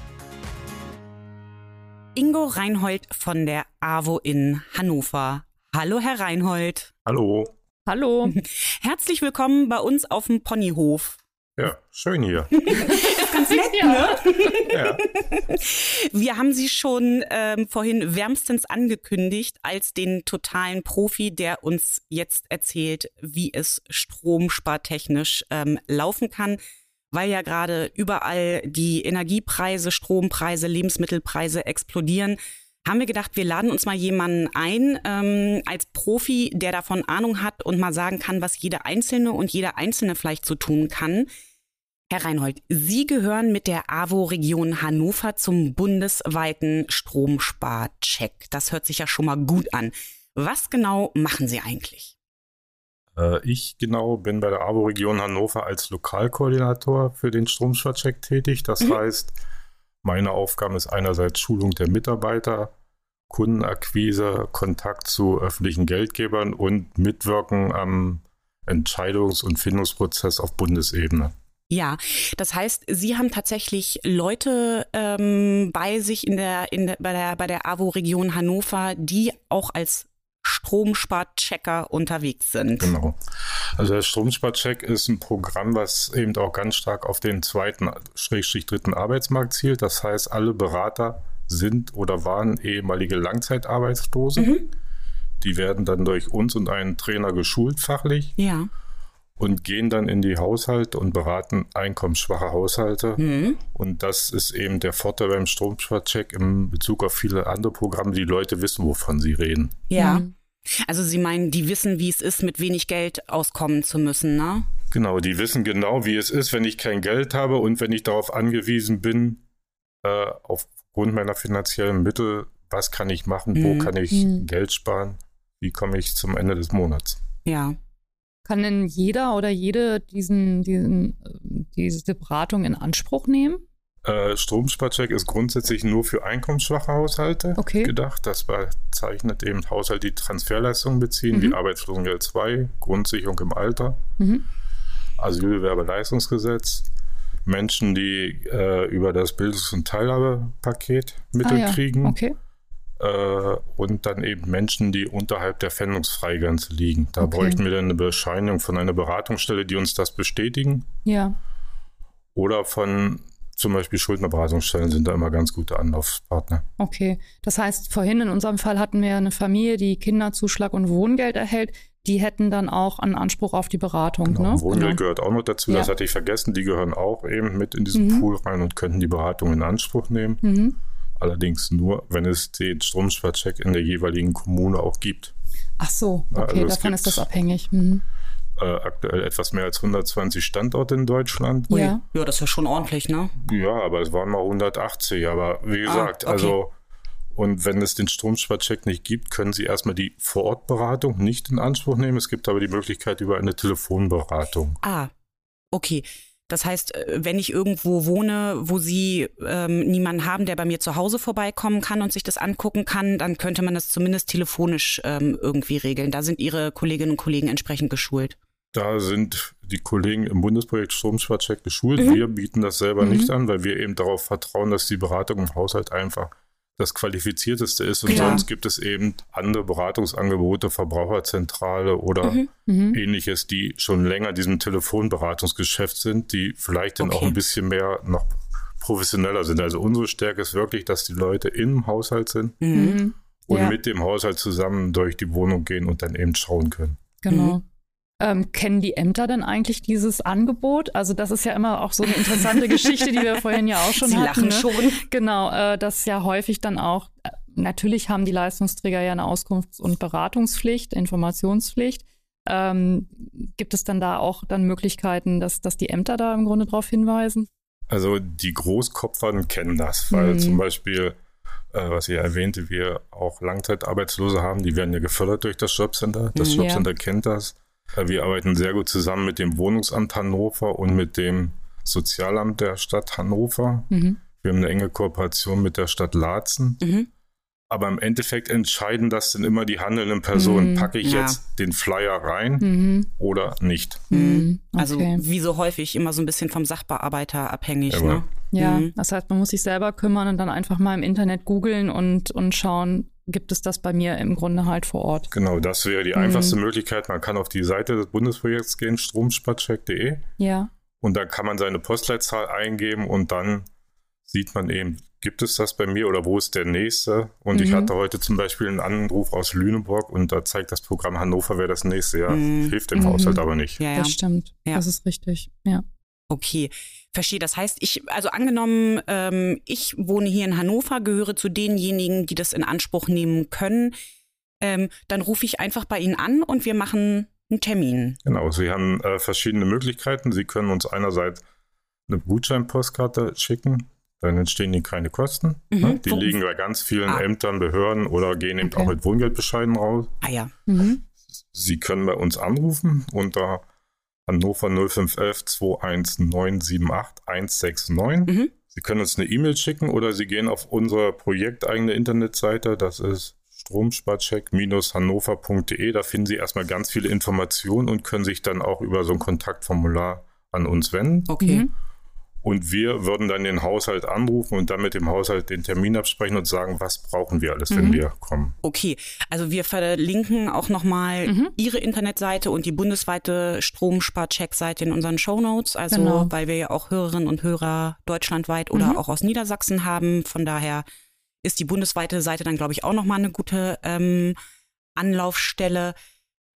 Ingo Reinhold von der AWO in Hannover. Hallo, Herr Reinhold. Hallo. Hallo. <laughs> Herzlich willkommen bei uns auf dem Ponyhof. Ja, schön hier. <laughs> ganz nett, ne? Ja. Wir haben Sie schon ähm, vorhin wärmstens angekündigt als den totalen Profi, der uns jetzt erzählt, wie es stromspartechnisch ähm, laufen kann weil ja gerade überall die Energiepreise, Strompreise, Lebensmittelpreise explodieren haben wir gedacht, wir laden uns mal jemanden ein ähm, als Profi, der davon Ahnung hat und mal sagen kann, was jede Einzelne und jeder Einzelne vielleicht so tun kann. Herr Reinhold, Sie gehören mit der AWO-Region Hannover zum bundesweiten Stromsparcheck. Das hört sich ja schon mal gut an. Was genau machen Sie eigentlich? Äh, ich genau bin bei der AWO-Region Hannover als Lokalkoordinator für den Stromsparcheck tätig. Das mhm. heißt, meine Aufgabe ist einerseits Schulung der Mitarbeiter, Kundenakquise, Kontakt zu öffentlichen Geldgebern und Mitwirken am Entscheidungs- und Findungsprozess auf Bundesebene. Ja, das heißt, Sie haben tatsächlich Leute ähm, bei sich in der, in der, bei der, bei der AWO-Region Hannover, die auch als Stromsparchecker unterwegs sind. Genau. Also der Stromsparcheck ist ein Programm, was eben auch ganz stark auf den zweiten, schrägstrich dritten Arbeitsmarkt zielt. Das heißt, alle Berater sind oder waren ehemalige Langzeitarbeitslose. Mhm. Die werden dann durch uns und einen Trainer geschult fachlich. Ja. Und gehen dann in die Haushalte und beraten einkommensschwache Haushalte. Mhm. Und das ist eben der Vorteil beim Stromsparcheck im Bezug auf viele andere Programme. Die Leute wissen, wovon sie reden. Ja. Mhm. Also Sie meinen, die wissen, wie es ist, mit wenig Geld auskommen zu müssen, ne? Genau, die wissen genau, wie es ist, wenn ich kein Geld habe und wenn ich darauf angewiesen bin, äh, aufgrund meiner finanziellen Mittel, was kann ich machen, mhm. wo kann ich mhm. Geld sparen, wie komme ich zum Ende des Monats. Ja. Kann denn jeder oder jede diesen, diesen, diese Beratung in Anspruch nehmen? Äh, Stromsparcheck ist grundsätzlich nur für einkommensschwache Haushalte okay. gedacht. Das bezeichnet eben Haushalte, die Transferleistungen beziehen, mhm. wie Arbeitslosengeld 2, Grundsicherung im Alter, mhm. Asylbewerberleistungsgesetz, Menschen, die äh, über das Bildungs- und Teilhabepaket Mittel ah, ja. kriegen. Okay. Äh, und dann eben Menschen, die unterhalb der Pfändungsfreigrenze liegen. Da okay. bräuchten wir dann eine Bescheinigung von einer Beratungsstelle, die uns das bestätigen. Ja. Oder von zum Beispiel Schuldnerberatungsstellen sind da immer ganz gute Anlaufpartner. Okay, das heißt, vorhin in unserem Fall hatten wir eine Familie, die Kinderzuschlag und Wohngeld erhält. Die hätten dann auch einen Anspruch auf die Beratung. Genau, ne? Wohngeld genau. gehört auch noch dazu, ja. das hatte ich vergessen. Die gehören auch eben mit in diesen mhm. Pool rein und könnten die Beratung in Anspruch nehmen. Mhm. Allerdings nur, wenn es den Stromsparcheck in der jeweiligen Kommune auch gibt. Ach so, okay, also davon ist das abhängig. Mhm äh, aktuell etwas mehr als 120 Standorte in Deutschland. Ja. ja, das ist ja schon ordentlich, ne? Ja, aber es waren mal 180. Aber wie ah, gesagt, ah, okay. also und wenn es den Stromsparcheck nicht gibt, können Sie erstmal die Vorortberatung nicht in Anspruch nehmen. Es gibt aber die Möglichkeit über eine Telefonberatung. Ah, okay. Das heißt, äh, wenn ich irgendwo wohne, wo Sie ähm, niemanden haben, der bei mir zu Hause vorbeikommen kann und sich das angucken kann, dann könnte man das zumindest telefonisch ähm, irgendwie regeln. Da sind Ihre Kolleginnen und Kollegen entsprechend geschult. Da sind die Kollegen im Bundesprojekt Stromsparcheck geschult. Mhm. Wir bieten das selber mhm. nicht an, weil wir eben darauf vertrauen, dass die Beratung im Haushalt einfach das Qualifizierteste ist. Und Klar. sonst gibt es eben andere Beratungsangebote, Verbraucherzentrale oder mhm. mhm. ähnliches, die schon länger in diesem Telefonberatungsgeschäft sind, die vielleicht dann okay. auch ein bisschen mehr noch professioneller sind. Also unsere Stärke ist wirklich, dass die Leute im Haushalt sind mhm. und ja. mit dem Haushalt zusammen durch die Wohnung gehen und dann eben schauen können. Genau. Mhm. Ähm, kennen die Ämter denn eigentlich dieses Angebot? Also das ist ja immer auch so eine interessante <laughs> Geschichte, die wir vorhin ja auch schon Sie hatten. lachen ne? schon. Genau, äh, das ja häufig dann auch, äh, natürlich haben die Leistungsträger ja eine Auskunfts- und Beratungspflicht, Informationspflicht. Ähm, gibt es dann da auch dann Möglichkeiten, dass, dass die Ämter da im Grunde darauf hinweisen? Also die Großkopfern kennen das, weil mhm. zum Beispiel äh, was ihr erwähnte, wir auch Langzeitarbeitslose haben, die werden ja gefördert durch das Jobcenter. Das mhm, Jobcenter ja. kennt das. Wir arbeiten sehr gut zusammen mit dem Wohnungsamt Hannover und mit dem Sozialamt der Stadt Hannover. Mhm. Wir haben eine enge Kooperation mit der Stadt Laatzen. Mhm. Aber im Endeffekt entscheiden das dann immer die handelnden Personen. Mhm, Packe ich ja. jetzt den Flyer rein mhm. oder nicht? Mhm. Also okay. wie so häufig immer so ein bisschen vom Sachbearbeiter abhängig. Ne? Ja, mhm. das heißt, man muss sich selber kümmern und dann einfach mal im Internet googeln und, und schauen, gibt es das bei mir im Grunde halt vor Ort. Genau, das wäre die mhm. einfachste Möglichkeit. Man kann auf die Seite des Bundesprojekts gehen, stromsparcheck.de. Ja. Und dann kann man seine Postleitzahl eingeben und dann sieht man eben, gibt es das bei mir oder wo ist der nächste? Und mhm. ich hatte heute zum Beispiel einen Anruf aus Lüneburg und da zeigt das Programm Hannover wäre das nächste. Ja, mhm. hilft dem mhm. Haushalt aber nicht. Ja, ja. Das stimmt. Ja. Das ist richtig. Ja. Okay, verstehe. Das heißt, ich, also angenommen, ähm, ich wohne hier in Hannover, gehöre zu denjenigen, die das in Anspruch nehmen können, ähm, dann rufe ich einfach bei Ihnen an und wir machen einen Termin. Genau, Sie haben äh, verschiedene Möglichkeiten. Sie können uns einerseits eine Gutscheinpostkarte schicken, dann entstehen Ihnen keine Kosten. Mhm. Ne? Die Wo? liegen bei ganz vielen ah. Ämtern, Behörden oder gehen eben okay. auch mit Wohngeldbescheiden raus. Ah ja. Mhm. Sie können bei uns anrufen unter Hannover 0511 21978 169. Mhm. Sie können uns eine E-Mail schicken oder Sie gehen auf unsere projekteigene Internetseite. Das ist stromsparcheck-hannover.de. Da finden Sie erstmal ganz viele Informationen und können sich dann auch über so ein Kontaktformular an uns wenden. Okay. Mhm. Und wir würden dann den Haushalt anrufen und dann mit dem Haushalt den Termin absprechen und sagen, was brauchen wir alles, wenn mhm. wir kommen. Okay, also wir verlinken auch nochmal mhm. Ihre Internetseite und die bundesweite Stromsparcheck-Seite in unseren Shownotes. Also genau. weil wir ja auch Hörerinnen und Hörer deutschlandweit oder mhm. auch aus Niedersachsen haben. Von daher ist die bundesweite Seite dann, glaube ich, auch nochmal eine gute ähm, Anlaufstelle.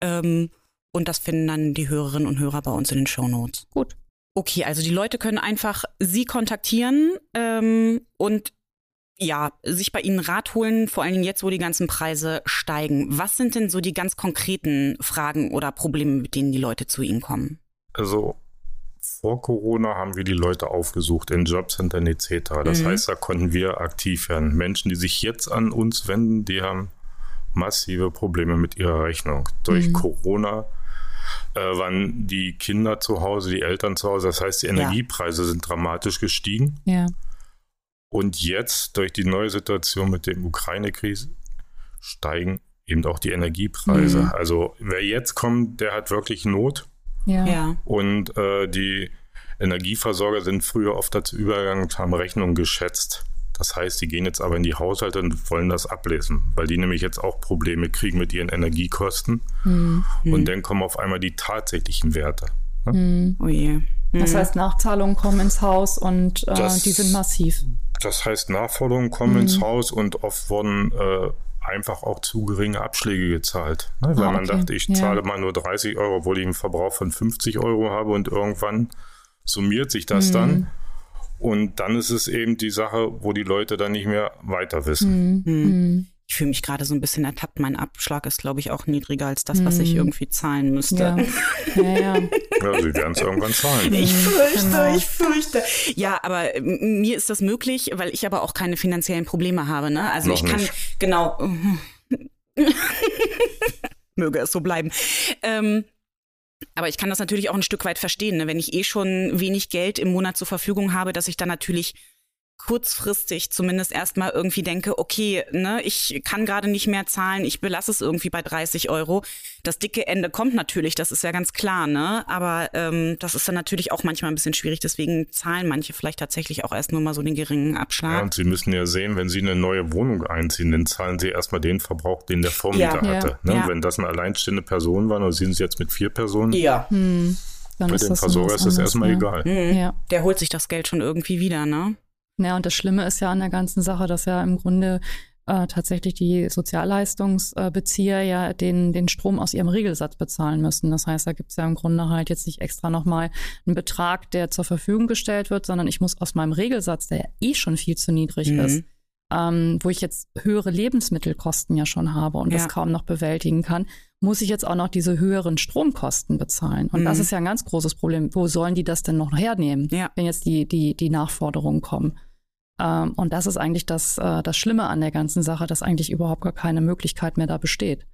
Ähm, und das finden dann die Hörerinnen und Hörer bei uns in den Shownotes. Gut. Okay, also die Leute können einfach Sie kontaktieren ähm, und ja, sich bei Ihnen Rat holen, vor allen Dingen jetzt, wo die ganzen Preise steigen. Was sind denn so die ganz konkreten Fragen oder Probleme, mit denen die Leute zu Ihnen kommen? Also vor Corona haben wir die Leute aufgesucht in Jobcentern etc. Das mhm. heißt, da konnten wir aktiv werden. Menschen, die sich jetzt an uns wenden, die haben massive Probleme mit ihrer Rechnung. Durch mhm. Corona äh, waren die Kinder zu Hause, die Eltern zu Hause. Das heißt, die Energiepreise ja. sind dramatisch gestiegen. Ja. Und jetzt durch die neue Situation mit dem Ukraine-Krise steigen eben auch die Energiepreise. Mhm. Also wer jetzt kommt, der hat wirklich Not. Ja. ja. Und äh, die Energieversorger sind früher oft dazu übergegangen und haben Rechnungen geschätzt. Das heißt, die gehen jetzt aber in die Haushalte und wollen das ablesen, weil die nämlich jetzt auch Probleme kriegen mit ihren Energiekosten. Mhm. Und dann kommen auf einmal die tatsächlichen Werte. Ne? Mhm. Oh je. Das mhm. heißt, Nachzahlungen kommen ins Haus und äh, das, die sind massiv. Das heißt, Nachforderungen kommen ins mhm. Haus und oft wurden äh, einfach auch zu geringe Abschläge gezahlt. Ne? Weil ah, man dachte, ich ja. zahle mal nur 30 Euro, obwohl ich einen Verbrauch von 50 Euro habe und irgendwann summiert sich das mhm. dann. Und dann ist es eben die Sache, wo die Leute dann nicht mehr weiter wissen. Mhm. mhm. Ich fühle mich gerade so ein bisschen ertappt. Mein Abschlag ist, glaube ich, auch niedriger als das, was ich mhm. irgendwie zahlen müsste. Ja, <laughs> ja, ja. ja sie werden es irgendwann zahlen. Ich fürchte, genau. ich fürchte. Ja, aber mir ist das möglich, weil ich aber auch keine finanziellen Probleme habe. Ne? Also Noch ich kann, nicht. genau. <laughs> Möge es so bleiben. Ähm, aber ich kann das natürlich auch ein Stück weit verstehen, ne? wenn ich eh schon wenig Geld im Monat zur Verfügung habe, dass ich dann natürlich kurzfristig zumindest erstmal irgendwie denke, okay, ne, ich kann gerade nicht mehr zahlen, ich belasse es irgendwie bei 30 Euro. Das dicke Ende kommt natürlich, das ist ja ganz klar, ne? Aber ähm, das ist dann natürlich auch manchmal ein bisschen schwierig, deswegen zahlen manche vielleicht tatsächlich auch erst nur mal so den geringen Abschlag. Ja, und Sie müssen ja sehen, wenn Sie eine neue Wohnung einziehen, dann zahlen Sie erstmal den Verbrauch, den der Vormieter ja, hatte. Ja, ne? ja. Wenn das eine alleinstehende Person war, oder sind Sie jetzt mit vier Personen? Ja. Hm. Dann Mit dem Versorger ist das erstmal egal. Mhm. Ja. Der holt sich das Geld schon irgendwie wieder, ne? Ja, und das Schlimme ist ja an der ganzen Sache, dass ja im Grunde äh, tatsächlich die Sozialleistungsbezieher ja den, den Strom aus ihrem Regelsatz bezahlen müssen. Das heißt, da gibt es ja im Grunde halt jetzt nicht extra nochmal einen Betrag, der zur Verfügung gestellt wird, sondern ich muss aus meinem Regelsatz, der ja eh schon viel zu niedrig mhm. ist, ähm, wo ich jetzt höhere Lebensmittelkosten ja schon habe und ja. das kaum noch bewältigen kann, muss ich jetzt auch noch diese höheren Stromkosten bezahlen. Und mhm. das ist ja ein ganz großes Problem. Wo sollen die das denn noch hernehmen, ja. wenn jetzt die, die, die Nachforderungen kommen? Ähm, und das ist eigentlich das, äh, das Schlimme an der ganzen Sache, dass eigentlich überhaupt gar keine Möglichkeit mehr da besteht.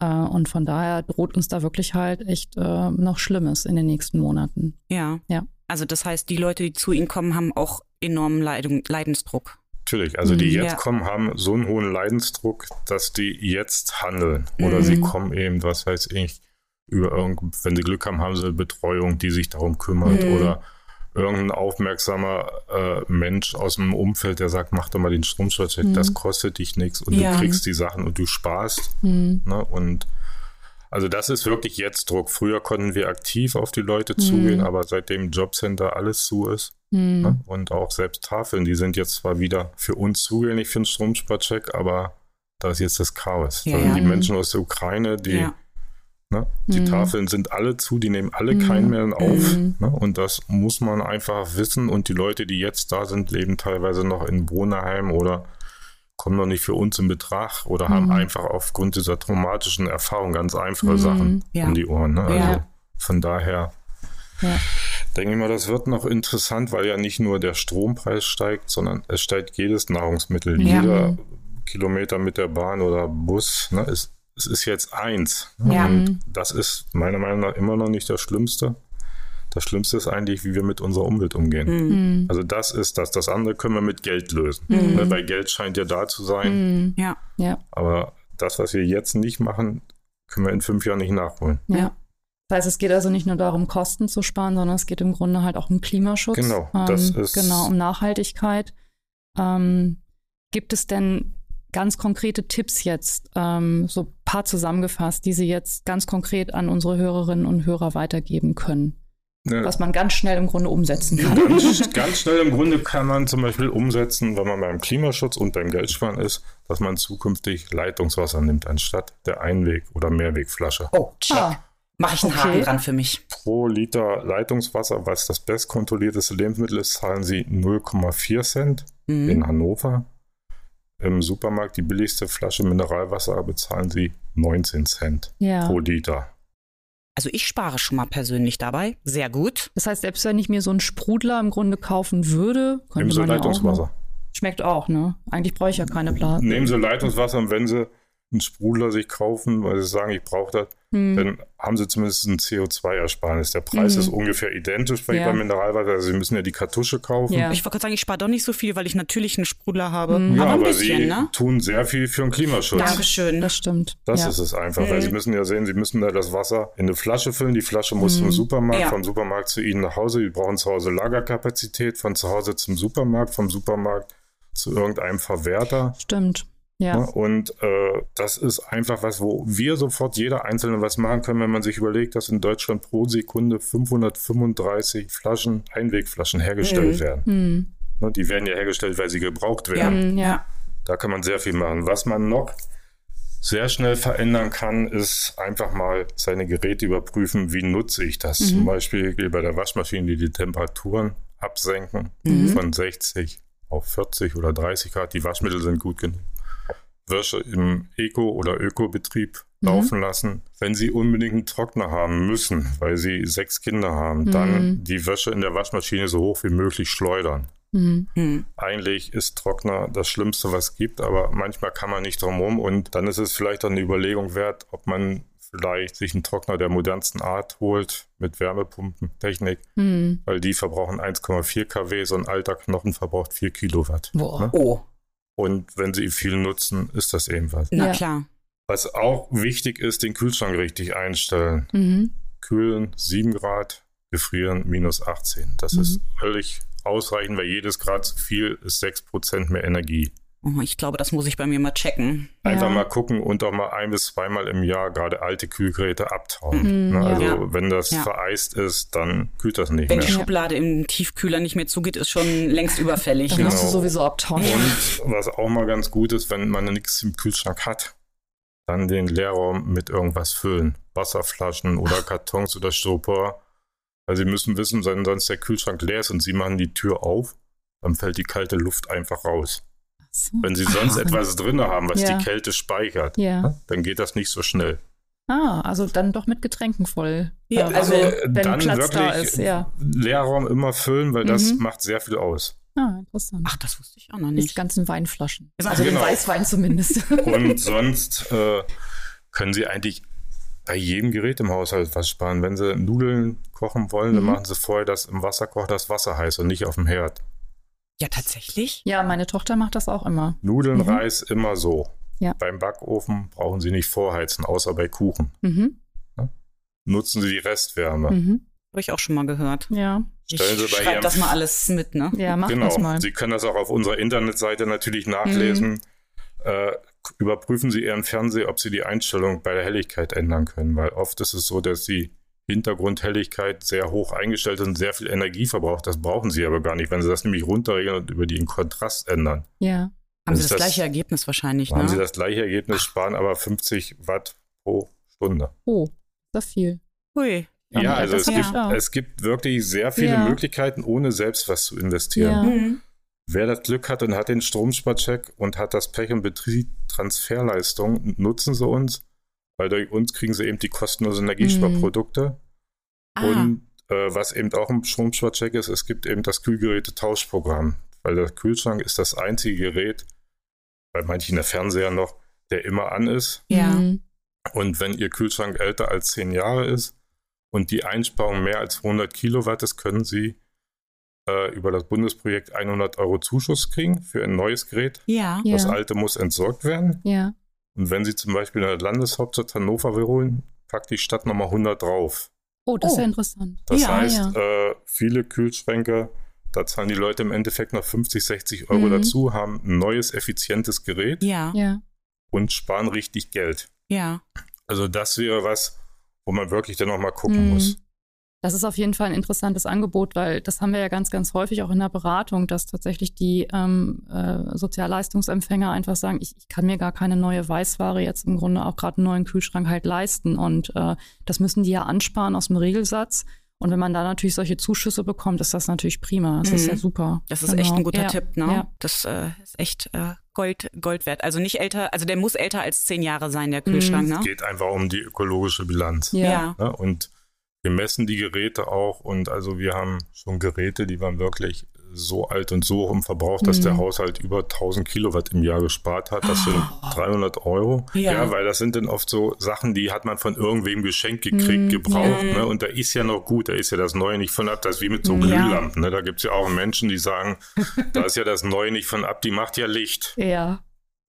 Äh, und von daher droht uns da wirklich halt echt äh, noch Schlimmes in den nächsten Monaten. Ja. Ja. Also das heißt, die Leute, die zu Ihnen kommen, haben auch enormen Leidung, Leidensdruck. Natürlich, also die mhm, jetzt ja. kommen, haben so einen hohen Leidensdruck, dass die jetzt handeln. Oder mhm. sie kommen eben, was weiß ich, über irgend, wenn sie Glück haben, haben sie eine Betreuung, die sich darum kümmert. Mhm. Oder irgendein aufmerksamer äh, Mensch aus dem Umfeld, der sagt, mach doch mal den Stromschutz, mhm. das kostet dich nichts und ja. du kriegst die Sachen und du sparst. Mhm. Ne? Und Also das ist wirklich jetzt Druck. Früher konnten wir aktiv auf die Leute zugehen, Mhm. aber seitdem Jobcenter alles zu ist Hm. ne? und auch selbst Tafeln, die sind jetzt zwar wieder für uns zugänglich für den Stromsparcheck, aber da ist jetzt das Chaos. Ja, da sind ja. die Menschen aus der Ukraine, die, Ja. Ne? die Mhm. Tafeln sind alle zu, die nehmen alle Mhm. keinen mehr auf. Mhm. Ne? Und das muss man einfach wissen. Und die Leute, die jetzt da sind, leben teilweise noch in Wohnheim oder kommen noch nicht für uns in Betracht oder haben Mhm. einfach aufgrund dieser traumatischen Erfahrung ganz einfache Mhm. Sachen Ja. um die Ohren. Ne? Also Ja. von daher Ja. denke ich mal, das wird noch interessant, weil ja nicht nur der Strompreis steigt, sondern es steigt jedes Nahrungsmittel. Jeder Kilometer mit der Bahn oder Bus, ne, es, es ist jetzt eins. Ja. Und das ist meiner Meinung nach immer noch nicht das Schlimmste. Das Schlimmste ist eigentlich, wie wir mit unserer Umwelt umgehen. Mhm. Hm. Also das ist das. Das andere können wir mit Geld lösen. Mhm. Ne, weil Geld scheint ja da zu sein. Hm. Ja. Ja. Aber das, was wir jetzt nicht machen, können wir in fünf Jahren nicht nachholen. Ja. Das heißt, es geht also nicht nur darum, Kosten zu sparen, sondern es geht im Grunde halt auch um Klimaschutz. Genau, ähm, das ist- Genau, um Nachhaltigkeit. Ähm, gibt es denn ganz konkrete Tipps jetzt, ähm, so ein paar zusammengefasst, die Sie jetzt ganz konkret an unsere Hörerinnen und Hörer weitergeben können, Ne, was man ganz schnell im Grunde umsetzen kann? Ganz, ganz schnell im Grunde kann man zum Beispiel umsetzen, wenn man beim Klimaschutz und beim Geldsparen ist, dass man zukünftig Leitungswasser nimmt, anstatt der Einweg- oder Mehrwegflasche. Oh, check. Ah, Mache ich einen Okay. Haken dran für mich. Pro Liter Leitungswasser, was das bestkontrollierteste Lebensmittel ist, zahlen Sie 0,4 Cent Mhm. in Hannover. Im Supermarkt die billigste Flasche Mineralwasser bezahlen Sie 19 Cent ja. pro Liter. Also ich spare schon mal persönlich dabei. Sehr gut. Das heißt, selbst wenn ich mir so einen Sprudler im Grunde kaufen würde, Nehmen könnte Sie man ja auch Leitungswasser. noch- Schmeckt auch, ne? Eigentlich brauche ich ja keine Blase. Nehmen Sie Leitungswasser und wenn Sie einen Sprudler sich kaufen, weil Sie sagen, ich brauche das, Hm. dann haben sie zumindest ein CO2-Ersparnis. Der Preis Mhm. ist ungefähr identisch bei, Ja. beim Mineralwasser. Also sie müssen ja die Kartusche kaufen. Ja. Ich wollte gerade sagen, ich spare doch nicht so viel, weil ich natürlich einen Sprudler habe. Mhm. Ja, aber ein aber bisschen, sie ne? tun sehr viel für den Klimaschutz. Dankeschön. Das stimmt. Das ja. ist es einfach, weil Mhm. sie müssen ja sehen, sie müssen da das Wasser in eine Flasche füllen. Die Flasche muss Mhm. zum Supermarkt, Ja. vom Supermarkt zu ihnen nach Hause. Die brauchen zu Hause Lagerkapazität, von zu Hause zum Supermarkt, vom Supermarkt zu irgendeinem Verwerter. Stimmt. Ja. Ne? Und äh, das ist einfach was, wo wir sofort jeder Einzelne was machen können, wenn man sich überlegt, dass in Deutschland pro Sekunde 535 Flaschen, Einwegflaschen hergestellt Mhm. werden. Hm. Ne? Die werden ja hergestellt, weil sie gebraucht Ja. werden. Hm, ja. Da kann man sehr viel machen. Was man noch sehr schnell verändern kann, ist einfach mal seine Geräte überprüfen, wie nutze ich das. Mhm. Zum Beispiel bei der Waschmaschine die, die Temperaturen absenken Mhm. von 60 auf 40 oder 30 Grad. Die Waschmittel sind gut genug. Wäsche im Eco- oder Ökobetrieb Mhm. laufen lassen. Wenn Sie unbedingt einen Trockner haben müssen, weil Sie sechs Kinder haben, Mhm. dann die Wäsche in der Waschmaschine so hoch wie möglich schleudern. Hm. Hm. Eigentlich ist Trockner das Schlimmste, was es gibt, aber manchmal kann man nicht drum rum und dann ist es vielleicht auch eine Überlegung wert, ob man vielleicht sich einen Trockner der modernsten Art holt mit Wärmepumpentechnik, Hm. weil die verbrauchen 1,4 kW, so ein alter Knochen verbraucht 4 Kilowatt. Boah. Ne? Oh, Und wenn sie viel nutzen, ist das eben was. na Ja. klar. Was auch wichtig ist, den Kühlschrank richtig einstellen. Mhm. Kühlen 7 Grad, gefrieren minus 18. Das Mhm. ist völlig ausreichend, weil jedes Grad zu viel ist 6% mehr Energie. Oh, ich glaube, das muss ich bei mir mal checken. Einfach Ja. mal gucken und auch mal ein bis zweimal im Jahr gerade alte Kühlgeräte abtauen. Mhm, ne? ja. Also Ja. wenn das Ja. vereist ist, dann kühlt das nicht Wenn die mehr. Schublade im Tiefkühler nicht mehr zugeht, ist schon längst überfällig. Dann musst du Genau. sowieso abtauen. Und was auch mal ganz gut ist, wenn man nichts im Kühlschrank hat, dann den Leerraum mit irgendwas füllen. Wasserflaschen oder Kartons oder Styropor. Weil sie müssen wissen, wenn sonst der Kühlschrank leer ist und sie machen die Tür auf, dann fällt die kalte Luft einfach raus. So. Wenn sie sonst Ah. etwas drin haben, was Ja. die Kälte speichert, Ja. dann geht das nicht so schnell. Ah, also dann doch mit Getränken voll. Ja, Äh, also wenn dann Platz wirklich da ist, ja. Leerraum immer füllen, weil das Mhm. macht sehr viel aus. Ah, interessant. Ach, das wusste ich auch noch Die nicht. ganzen Weinflaschen. Also Also den genau. Weißwein zumindest. <laughs> Und sonst äh, können Sie eigentlich bei jedem Gerät im Haushalt was sparen. Wenn Sie Nudeln kochen wollen, dann Mhm. machen Sie vorher das im Wasserkocher das Wasser heiß und nicht auf dem Herd. Ja, tatsächlich? ja, meine Tochter macht das auch immer. Nudeln, Mhm. Reis immer so. Ja. Beim Backofen brauchen Sie nicht vorheizen, außer bei Kuchen. Mhm. Nutzen Sie die Restwärme. Mhm. Habe ich auch schon mal gehört. Ja. Ich Stellen Sie bei schreibe Ihrem das mal alles mit, ne? Ja, mach genau. das mal. Sie können das auch auf unserer Internetseite natürlich nachlesen. Mhm. Äh, überprüfen Sie Ihren Fernseher, ob Sie die Einstellung bei der Helligkeit ändern können, weil oft ist es so, dass die Hintergrundhelligkeit sehr hoch eingestellt ist und sehr viel Energie verbraucht. Das brauchen Sie aber gar nicht, wenn Sie das nämlich runterregeln und über den Kontrast ändern. Ja. Haben Sie das, das, gleiche Ergebnis wahrscheinlich, ne? Haben Sie das gleiche Ergebnis, sparen aber 50 Watt pro Stunde. Oh, das viel. Hui. Ja, also es gibt, es gibt wirklich sehr viele ja. Möglichkeiten, ohne selbst was zu investieren. Ja. Mhm. Wer das Glück hat und hat den Stromsparcheck und hat das Pech und Betrieb Transferleistung, nutzen sie uns, weil durch uns kriegen sie eben die kostenlosen Energiesparprodukte. Mhm. Und äh, was eben auch im Stromsparcheck ist, es gibt eben das Kühlgeräte-Tauschprogramm, weil der Kühlschrank ist das einzige Gerät, bei manchen der Fernseher noch, der immer an ist. Ja. Mhm. Und wenn Ihr Kühlschrank älter als zehn Jahre ist und die Einsparung mehr als 100 Kilowatt ist, können Sie äh, über das Bundesprojekt 100 Euro Zuschuss kriegen für ein neues Gerät. Ja. Das ja. alte muss entsorgt werden. Ja. Und wenn Sie zum Beispiel in der Landeshauptstadt Hannover wiederholen, packt die Stadt nochmal 100 drauf. Oh, das oh. ist ja interessant. Das ja, heißt, ja. Äh, viele Kühlschränke, da zahlen die Leute im Endeffekt noch 50, 60 Euro mhm. dazu, haben ein neues, effizientes Gerät ja. und sparen richtig Geld. Ja. Also das wäre was, wo man wirklich dann nochmal gucken mhm. muss. Das ist auf jeden Fall ein interessantes Angebot, weil das haben wir ja ganz, ganz häufig auch in der Beratung, dass tatsächlich die ähm, äh, Sozialleistungsempfänger einfach sagen, ich, ich, kann mir gar keine neue Weißware jetzt im Grunde auch gerade einen neuen Kühlschrank halt leisten. Und äh, das müssen die ja ansparen aus dem Regelsatz. Und wenn man da natürlich solche Zuschüsse bekommt, ist das natürlich prima. Das mhm. ist ja super. Das ist genau. echt ein guter ja. Tipp, ne? Ja. Das äh, ist echt äh, Gold, Gold wert. Also nicht älter, also der muss älter als zehn Jahre sein, der Kühlschrank, mhm. ne? Es geht einfach um die ökologische Bilanz. Ja. ja. Und wir messen die Geräte auch und also wir haben schon Geräte, die waren wirklich so alt und so hoch im Verbrauch, dass mhm. der Haushalt über 1000 Kilowatt im Jahr gespart hat. Das sind 300 Euro. Ja. ja. weil das sind dann oft so Sachen, die hat man von irgendwem geschenkt gekriegt, mhm. gebraucht. Ja. Ne? Und da ist ja noch gut, da ist ja das Neue nicht von ab. Das ist wie mit so Glühlampen. Ne? Da gibt es ja auch Menschen, die sagen, <laughs> da ist ja das Neue nicht von ab, die macht ja Licht. Ja.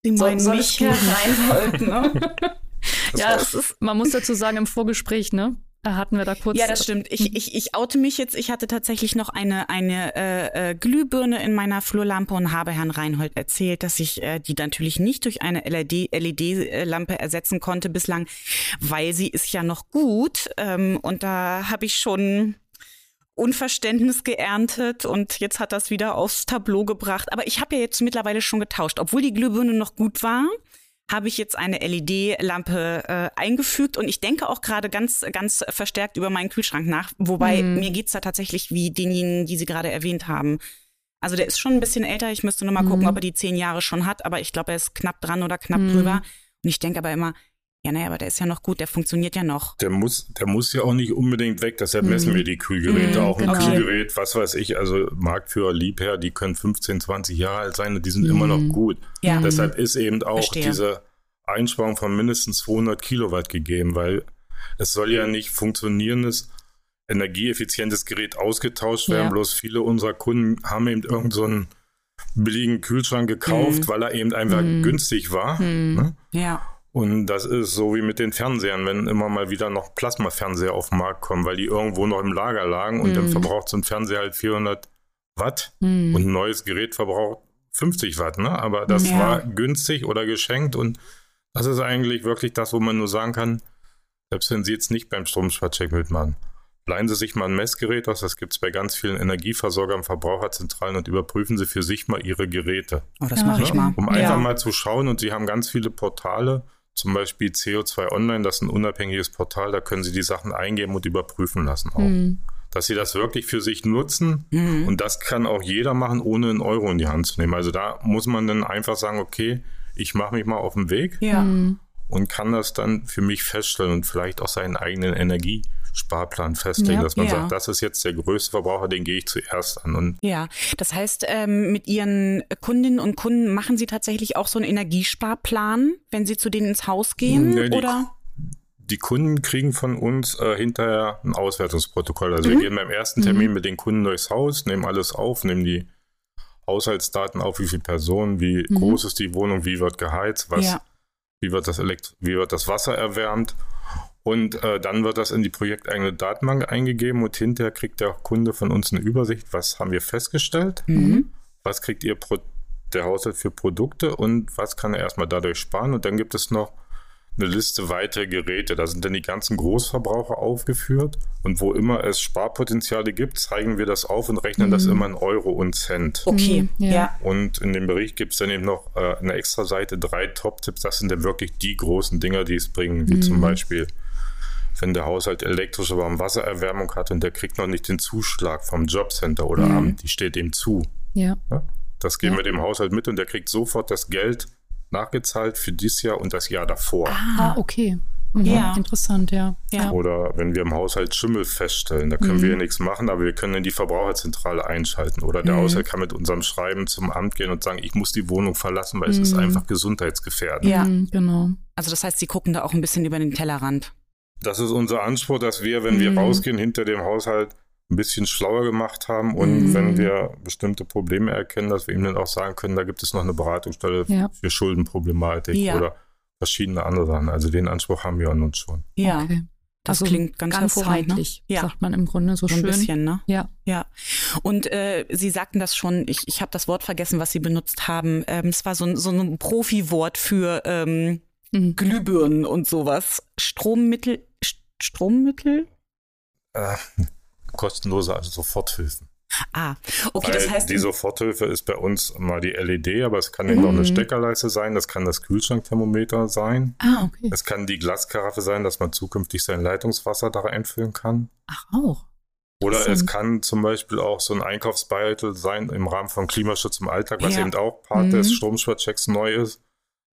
Die meinen so, nicht reinhalten, ne? <laughs> ja, ist, man muss dazu sagen, im Vorgespräch, ne? Hatten wir da kurz. Ja, das stimmt. Ich, mhm. ich, ich oute mich jetzt. Ich hatte tatsächlich noch eine, eine äh, äh, Glühbirne in meiner Flurlampe und habe Herrn Reinhold erzählt, dass ich äh, die natürlich nicht durch eine LED-Lampe LED ersetzen konnte bislang, weil sie ist ja noch gut. Ähm, und da habe ich schon Unverständnis geerntet und jetzt hat das wieder aufs Tableau gebracht. Aber ich habe ja jetzt mittlerweile schon getauscht, obwohl die Glühbirne noch gut war habe ich jetzt eine LED-Lampe äh, eingefügt und ich denke auch gerade ganz, ganz verstärkt über meinen Kühlschrank nach. Wobei mhm. mir geht's da tatsächlich wie denjenigen, die Sie gerade erwähnt haben. Also der ist schon ein bisschen älter. Ich müsste nur mal mhm. gucken, ob er die zehn Jahre schon hat, aber ich glaube, er ist knapp dran oder knapp mhm. drüber. Und ich denke aber immer, ja, naja, aber der ist ja noch gut, der funktioniert ja noch. Der muss, der muss ja auch nicht unbedingt weg, deshalb messen mhm. wir die Kühlgeräte. Mhm, auch ein genau. Kühlgerät, was weiß ich, also Marktführer, Liebherr, die können 15, 20 Jahre alt sein und die sind mhm. immer noch mhm. gut. Ja. Deshalb ist eben auch Verstehe. diese Einsparung von mindestens 200 Kilowatt gegeben, weil es soll ja nicht funktionierendes, energieeffizientes Gerät ausgetauscht werden. Ja. Bloß viele unserer Kunden haben eben irgendeinen so billigen Kühlschrank gekauft, mhm. weil er eben einfach mhm. günstig war. Ne? Ja. Und das ist so wie mit den Fernsehern, wenn immer mal wieder noch Plasmafernseher auf den Markt kommen, weil die irgendwo noch im Lager lagen und mhm. dann verbraucht so ein Fernseher halt 400 Watt mhm. und ein neues Gerät verbraucht 50 Watt, ne? Aber das ja. war günstig oder geschenkt und das ist eigentlich wirklich das, wo man nur sagen kann, selbst wenn Sie jetzt nicht beim Stromsparcheck mitmachen, leihen Sie sich mal ein Messgerät aus, das gibt es bei ganz vielen Energieversorgern, Verbraucherzentralen und überprüfen Sie für sich mal Ihre Geräte. Oh, das ja. mache ich mal. Um ja. einfach mal zu schauen und Sie haben ganz viele Portale, zum Beispiel CO2 Online, das ist ein unabhängiges Portal, da können Sie die Sachen eingeben und überprüfen lassen auch. Mhm. Dass Sie das wirklich für sich nutzen mhm. und das kann auch jeder machen, ohne einen Euro in die Hand zu nehmen. Also da muss man dann einfach sagen, okay, ich mache mich mal auf den Weg ja. Mhm. und kann das dann für mich feststellen und vielleicht auch seinen eigenen Energiesparplan festlegen, ja, dass man ja. sagt, das ist jetzt der größte Verbraucher, den gehe ich zuerst an. Und ja, das heißt, ähm, mit Ihren Kundinnen und Kunden machen Sie tatsächlich auch so einen Energiesparplan, wenn Sie zu denen ins Haus gehen, nee, die, oder? Die Kunden kriegen von uns äh, hinterher ein Auswertungsprotokoll. Also mhm. wir gehen beim ersten Termin mhm. mit den Kunden durchs Haus, nehmen alles auf, nehmen die Haushaltsdaten auf, wie viele Personen, wie mhm. groß ist die Wohnung, wie wird geheizt, was, ja. wie, wird das Elekt wie wird das Wasser erwärmt. Und äh, dann wird das in die projekteigene Datenbank eingegeben und hinterher kriegt der Kunde von uns eine Übersicht, was haben wir festgestellt, mhm. was kriegt ihr pro der Haushalt für Produkte und was kann er erstmal dadurch sparen. Und dann gibt es noch eine Liste weitere Geräte. Da sind dann die ganzen Großverbraucher aufgeführt. Und wo immer es Sparpotenziale gibt, zeigen wir das auf und rechnen mhm. das immer in Euro und Cent. Okay, mhm, ja. Und in dem Bericht gibt es dann eben noch äh, eine extra Seite, drei Top-Tipps. Das sind dann wirklich die großen Dinger, die es bringen, wie mhm. zum Beispiel wenn der Haushalt elektrische Warmwassererwärmung hat und der kriegt noch nicht den Zuschlag vom Jobcenter oder mhm. Amt, die steht ihm zu. Ja. Das geben ja. wir dem Haushalt mit und der kriegt sofort das Geld nachgezahlt für dieses Jahr und das Jahr davor. Ah, okay. Mhm. Ja. Interessant, ja. ja. Oder wenn wir im Haushalt Schimmel feststellen, da können mhm. wir ja nichts machen, aber wir können in die Verbraucherzentrale einschalten. Oder der mhm. Haushalt kann mit unserem Schreiben zum Amt gehen und sagen, ich muss die Wohnung verlassen, weil es ist mhm. einfach gesundheitsgefährdend. Ja, mhm, genau. Also das heißt, Sie gucken da auch ein bisschen über den Tellerrand. Das ist unser Anspruch, dass wir, wenn wir rausgehen, hinter dem Haushalt ein bisschen schlauer gemacht haben und mhm. wenn wir bestimmte Probleme erkennen, dass wir ihm dann auch sagen können, da gibt es noch eine Beratungsstelle ja. für Schuldenproblematik ja. oder verschiedene andere Sachen. Also den Anspruch haben wir an uns schon. Ja. Okay. Das also klingt ganz, ganz hervorragend, ne? ja. sagt man im Grunde so, so schön. Ein bisschen, ne? Ja. Ja. Und äh, Sie sagten das schon, ich, ich habe das Wort vergessen, was Sie benutzt haben. Ähm, es war so ein, so ein Profi-Wort für ähm, mhm. Glühbirnen und sowas. Strommittel, Strommittel? Äh, kostenlose also Soforthilfen. Ah, okay, Weil das heißt. Die Soforthilfe ist bei uns mal die LED, aber es kann eben mhm. auch eine Steckerleiste sein, das kann das Kühlschrankthermometer sein. Ah, okay. Es kann die Glaskaraffe sein, dass man zukünftig sein Leitungswasser da einfüllen kann. Ach, auch. Oder es kann zum Beispiel auch so ein Einkaufsbeitel sein im Rahmen von Klimaschutz im Alltag, was ja. eben auch Part mhm. des Stromsparchecks neu ist,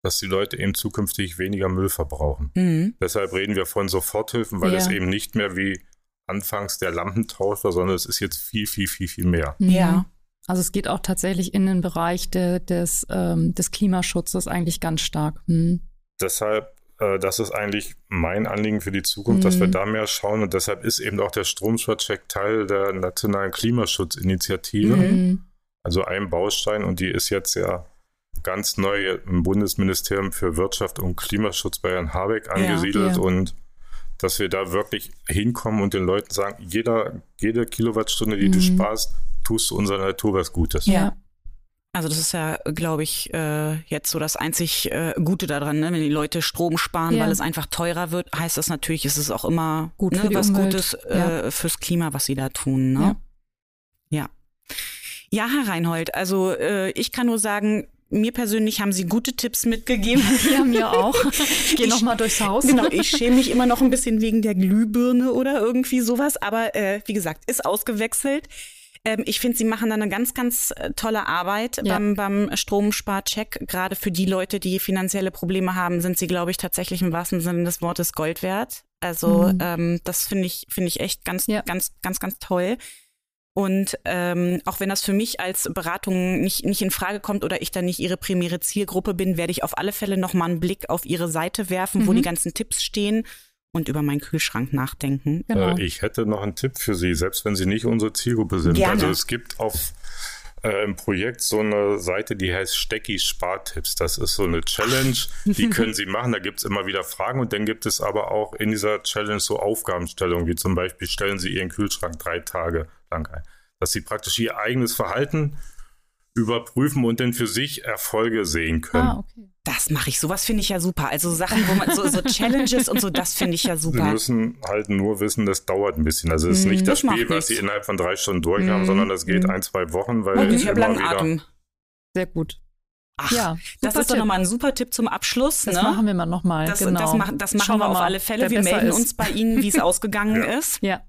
dass die Leute eben zukünftig weniger Müll verbrauchen. Mhm. Deshalb reden wir von Soforthilfen, weil ja. es eben nicht mehr wie anfangs der Lampentauscher, sondern es ist jetzt viel, viel, viel, viel mehr. Mhm. Ja. Also es geht auch tatsächlich in den Bereich de, des, ähm, des Klimaschutzes eigentlich ganz stark. Hm. Deshalb, äh, das ist eigentlich mein Anliegen für die Zukunft, mhm. dass wir hm. da mehr schauen und deshalb ist eben auch der Stromsparcheck Teil der nationalen Klimaschutzinitiative. Mhm. Also ein Baustein und die ist jetzt ja ganz neu im Bundesministerium für Wirtschaft und Klimaschutz bei Herrn Habeck angesiedelt ja, ja. und dass wir da wirklich hinkommen und den Leuten sagen, jeder, jede Kilowattstunde, die mhm. du sparst, tust du unserer Natur was Gutes. Ja. Also das ist ja, glaube ich, äh, jetzt so das einzig äh, Gute daran, ne? wenn die Leute Strom sparen, ja. weil es einfach teurer wird, heißt das natürlich, ist es auch immer Gut ne, was Umwelt. Gutes äh, ja. fürs Klima, was sie da tun. Ne? Ja. ja. Ja, Herr Reinhold, also äh, ich kann nur sagen, mir persönlich haben Sie gute Tipps mitgegeben. <laughs> Ja, mir auch. Ich gehe nochmal durchs Haus. Genau, ich schäme mich immer noch ein bisschen wegen der Glühbirne oder irgendwie sowas. Aber äh, wie gesagt, ist ausgewechselt. Ähm, ich finde, Sie machen da eine ganz, ganz äh, tolle Arbeit ja. beim, beim Stromsparcheck. Gerade für die Leute, die finanzielle Probleme haben, sind Sie, glaube ich, tatsächlich im wahrsten Sinne des Wortes Gold wert. Also mhm. ähm, das finde ich, finde ich echt ganz, ja. ganz, ganz, ganz toll. Und ähm, auch wenn das für mich als Beratung nicht, nicht in Frage kommt oder ich da nicht ihre primäre Zielgruppe bin, werde ich auf alle Fälle nochmal einen Blick auf ihre Seite werfen, mhm. wo die ganzen Tipps stehen und über meinen Kühlschrank nachdenken. Genau. Äh, ich hätte noch einen Tipp für Sie, selbst wenn Sie nicht unsere Zielgruppe sind. Gerne. Also es gibt auf äh, im Projekt so eine Seite, die heißt Stecki Spartipps. Das ist so eine Challenge, die <laughs> können Sie machen. Da gibt es immer wieder Fragen und dann gibt es aber auch in dieser Challenge so Aufgabenstellungen, wie zum Beispiel stellen Sie Ihren Kühlschrank drei Tage ein. Dass Sie praktisch Ihr eigenes Verhalten überprüfen und dann für sich Erfolge sehen können. Ah, okay. Das mache ich. Sowas finde ich ja super. Also Sachen, wo man so, so <laughs> Challenges und so, das finde ich ja super. Sie müssen halt nur wissen, das dauert ein bisschen. Also es ist nicht das, das Spiel, was Sie innerhalb von drei Stunden durch haben, mm. sondern das geht mm. ein, zwei Wochen, weil und ich habe langen Atem. Sehr gut. Ach, ja, das ist doch nochmal ein super Tipp zum Abschluss. Das ne? machen wir mal nochmal. Das, genau. das, mach, das machen Schauen wir auf alle Fälle. Wir melden ist. uns bei Ihnen, wie es <laughs> ausgegangen ja. ist. Ja.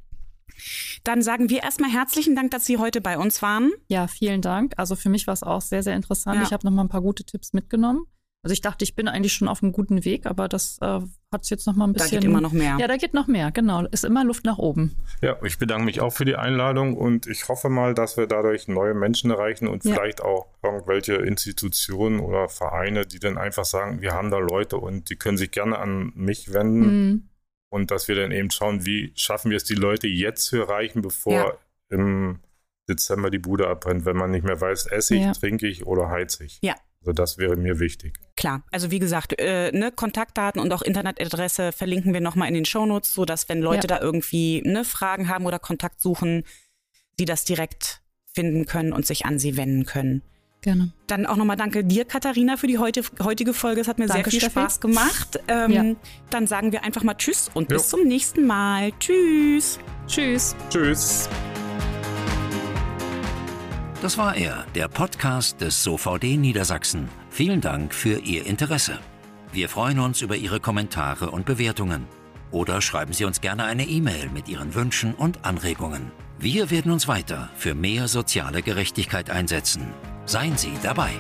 Dann sagen wir erstmal herzlichen Dank, dass Sie heute bei uns waren. Ja, vielen Dank. Also für mich war es auch sehr, sehr interessant. Ja. Ich habe nochmal ein paar gute Tipps mitgenommen. Also ich dachte, ich bin eigentlich schon auf einem guten Weg, aber das äh, hat es jetzt noch mal ein bisschen. Da geht immer noch mehr. Ja, da geht noch mehr, genau. Ist immer Luft nach oben. Ja, ich bedanke mich auch für die Einladung und ich hoffe mal, dass wir dadurch neue Menschen erreichen und ja. vielleicht auch irgendwelche Institutionen oder Vereine, die dann einfach sagen, wir haben da Leute und die können sich gerne an mich wenden. Mhm und dass wir dann eben schauen, wie schaffen wir es, die Leute jetzt zu erreichen, bevor ja. im Dezember die Bude abbrennt, wenn man nicht mehr weiß, esse ich, ja. trinke ich oder heize ich. Ja. Also das wäre mir wichtig. Klar, also wie gesagt, äh, ne, Kontaktdaten und auch Internetadresse verlinken wir nochmal in den Shownotes, sodass wenn Leute ja. da irgendwie ne, Fragen haben oder Kontakt suchen, sie das direkt finden können und sich an sie wenden können. Gerne. Dann auch nochmal danke dir, Katharina, für die heute, heutige Folge. Es hat mir danke, sehr viel Steffi. Spaß gemacht. Ähm, ja. Dann sagen wir einfach mal Tschüss und jo. bis zum nächsten Mal. Tschüss. Tschüss. Tschüss. Das war er, der Podcast des SOVD Niedersachsen. Vielen Dank für Ihr Interesse. Wir freuen uns über Ihre Kommentare und Bewertungen. Oder schreiben Sie uns gerne eine E-Mail mit Ihren Wünschen und Anregungen. Wir werden uns weiter für mehr soziale Gerechtigkeit einsetzen. Seien Sie dabei!